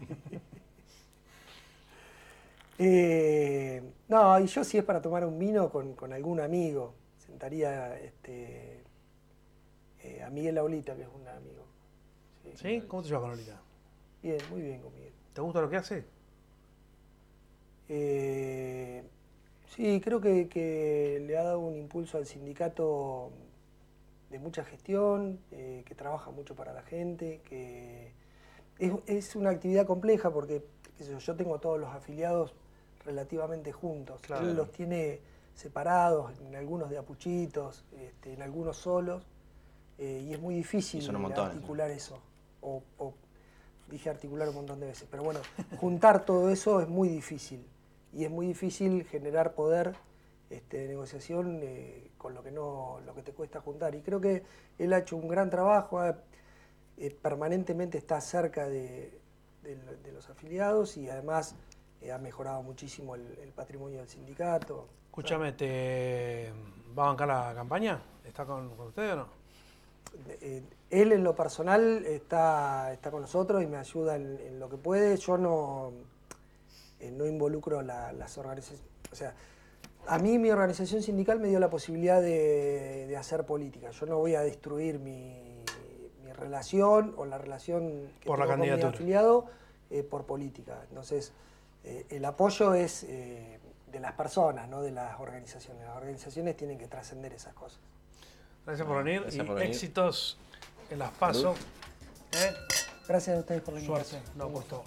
Eh, no, y yo si es para tomar un vino con, con algún amigo, sentaría este, eh, a Miguel Laulita, que es un amigo. Sí. ¿Sí? ¿Cómo te llevas con Lolita? Bien, muy bien con Miguel. ¿Te gusta lo que hace? Eh, sí, creo que, que le ha dado un impulso al sindicato de mucha gestión, eh, que trabaja mucho para la gente, que es, es una actividad compleja porque yo, yo tengo todos los afiliados relativamente juntos. Claro. Él los tiene separados, en algunos de apuchitos, este, en algunos solos, eh, y es muy difícil articular eso. O, o dije articular un montón de veces, pero bueno, juntar todo eso es muy difícil. Y es muy difícil generar poder este, de negociación eh, con lo que no lo que te cuesta juntar. Y creo que él ha hecho un gran trabajo, ha- eh, permanentemente está cerca de, de lo- de los afiliados y además eh, ha mejorado muchísimo el, el patrimonio del sindicato. Escúchame, ¿te va a bancar la campaña? ¿Está con, con ustedes o no? Él en lo personal está, está con nosotros y me ayuda en, en lo que puede. Yo no, eh, no involucro la- las organizaciones. O sea, a mí mi organización sindical me dio la posibilidad de, de hacer política. Yo no voy a destruir mi, mi relación o la relación que Por la tengo con mi candidatura. afiliado eh, por política. Entonces, eh, el apoyo es eh, de las personas, no de las organizaciones. Las organizaciones tienen que trascender esas cosas. Gracias por venir Gracias y por venir. éxitos en las pasos. ¿Eh? Gracias a ustedes por la Suerte. invitación. No, pues todo.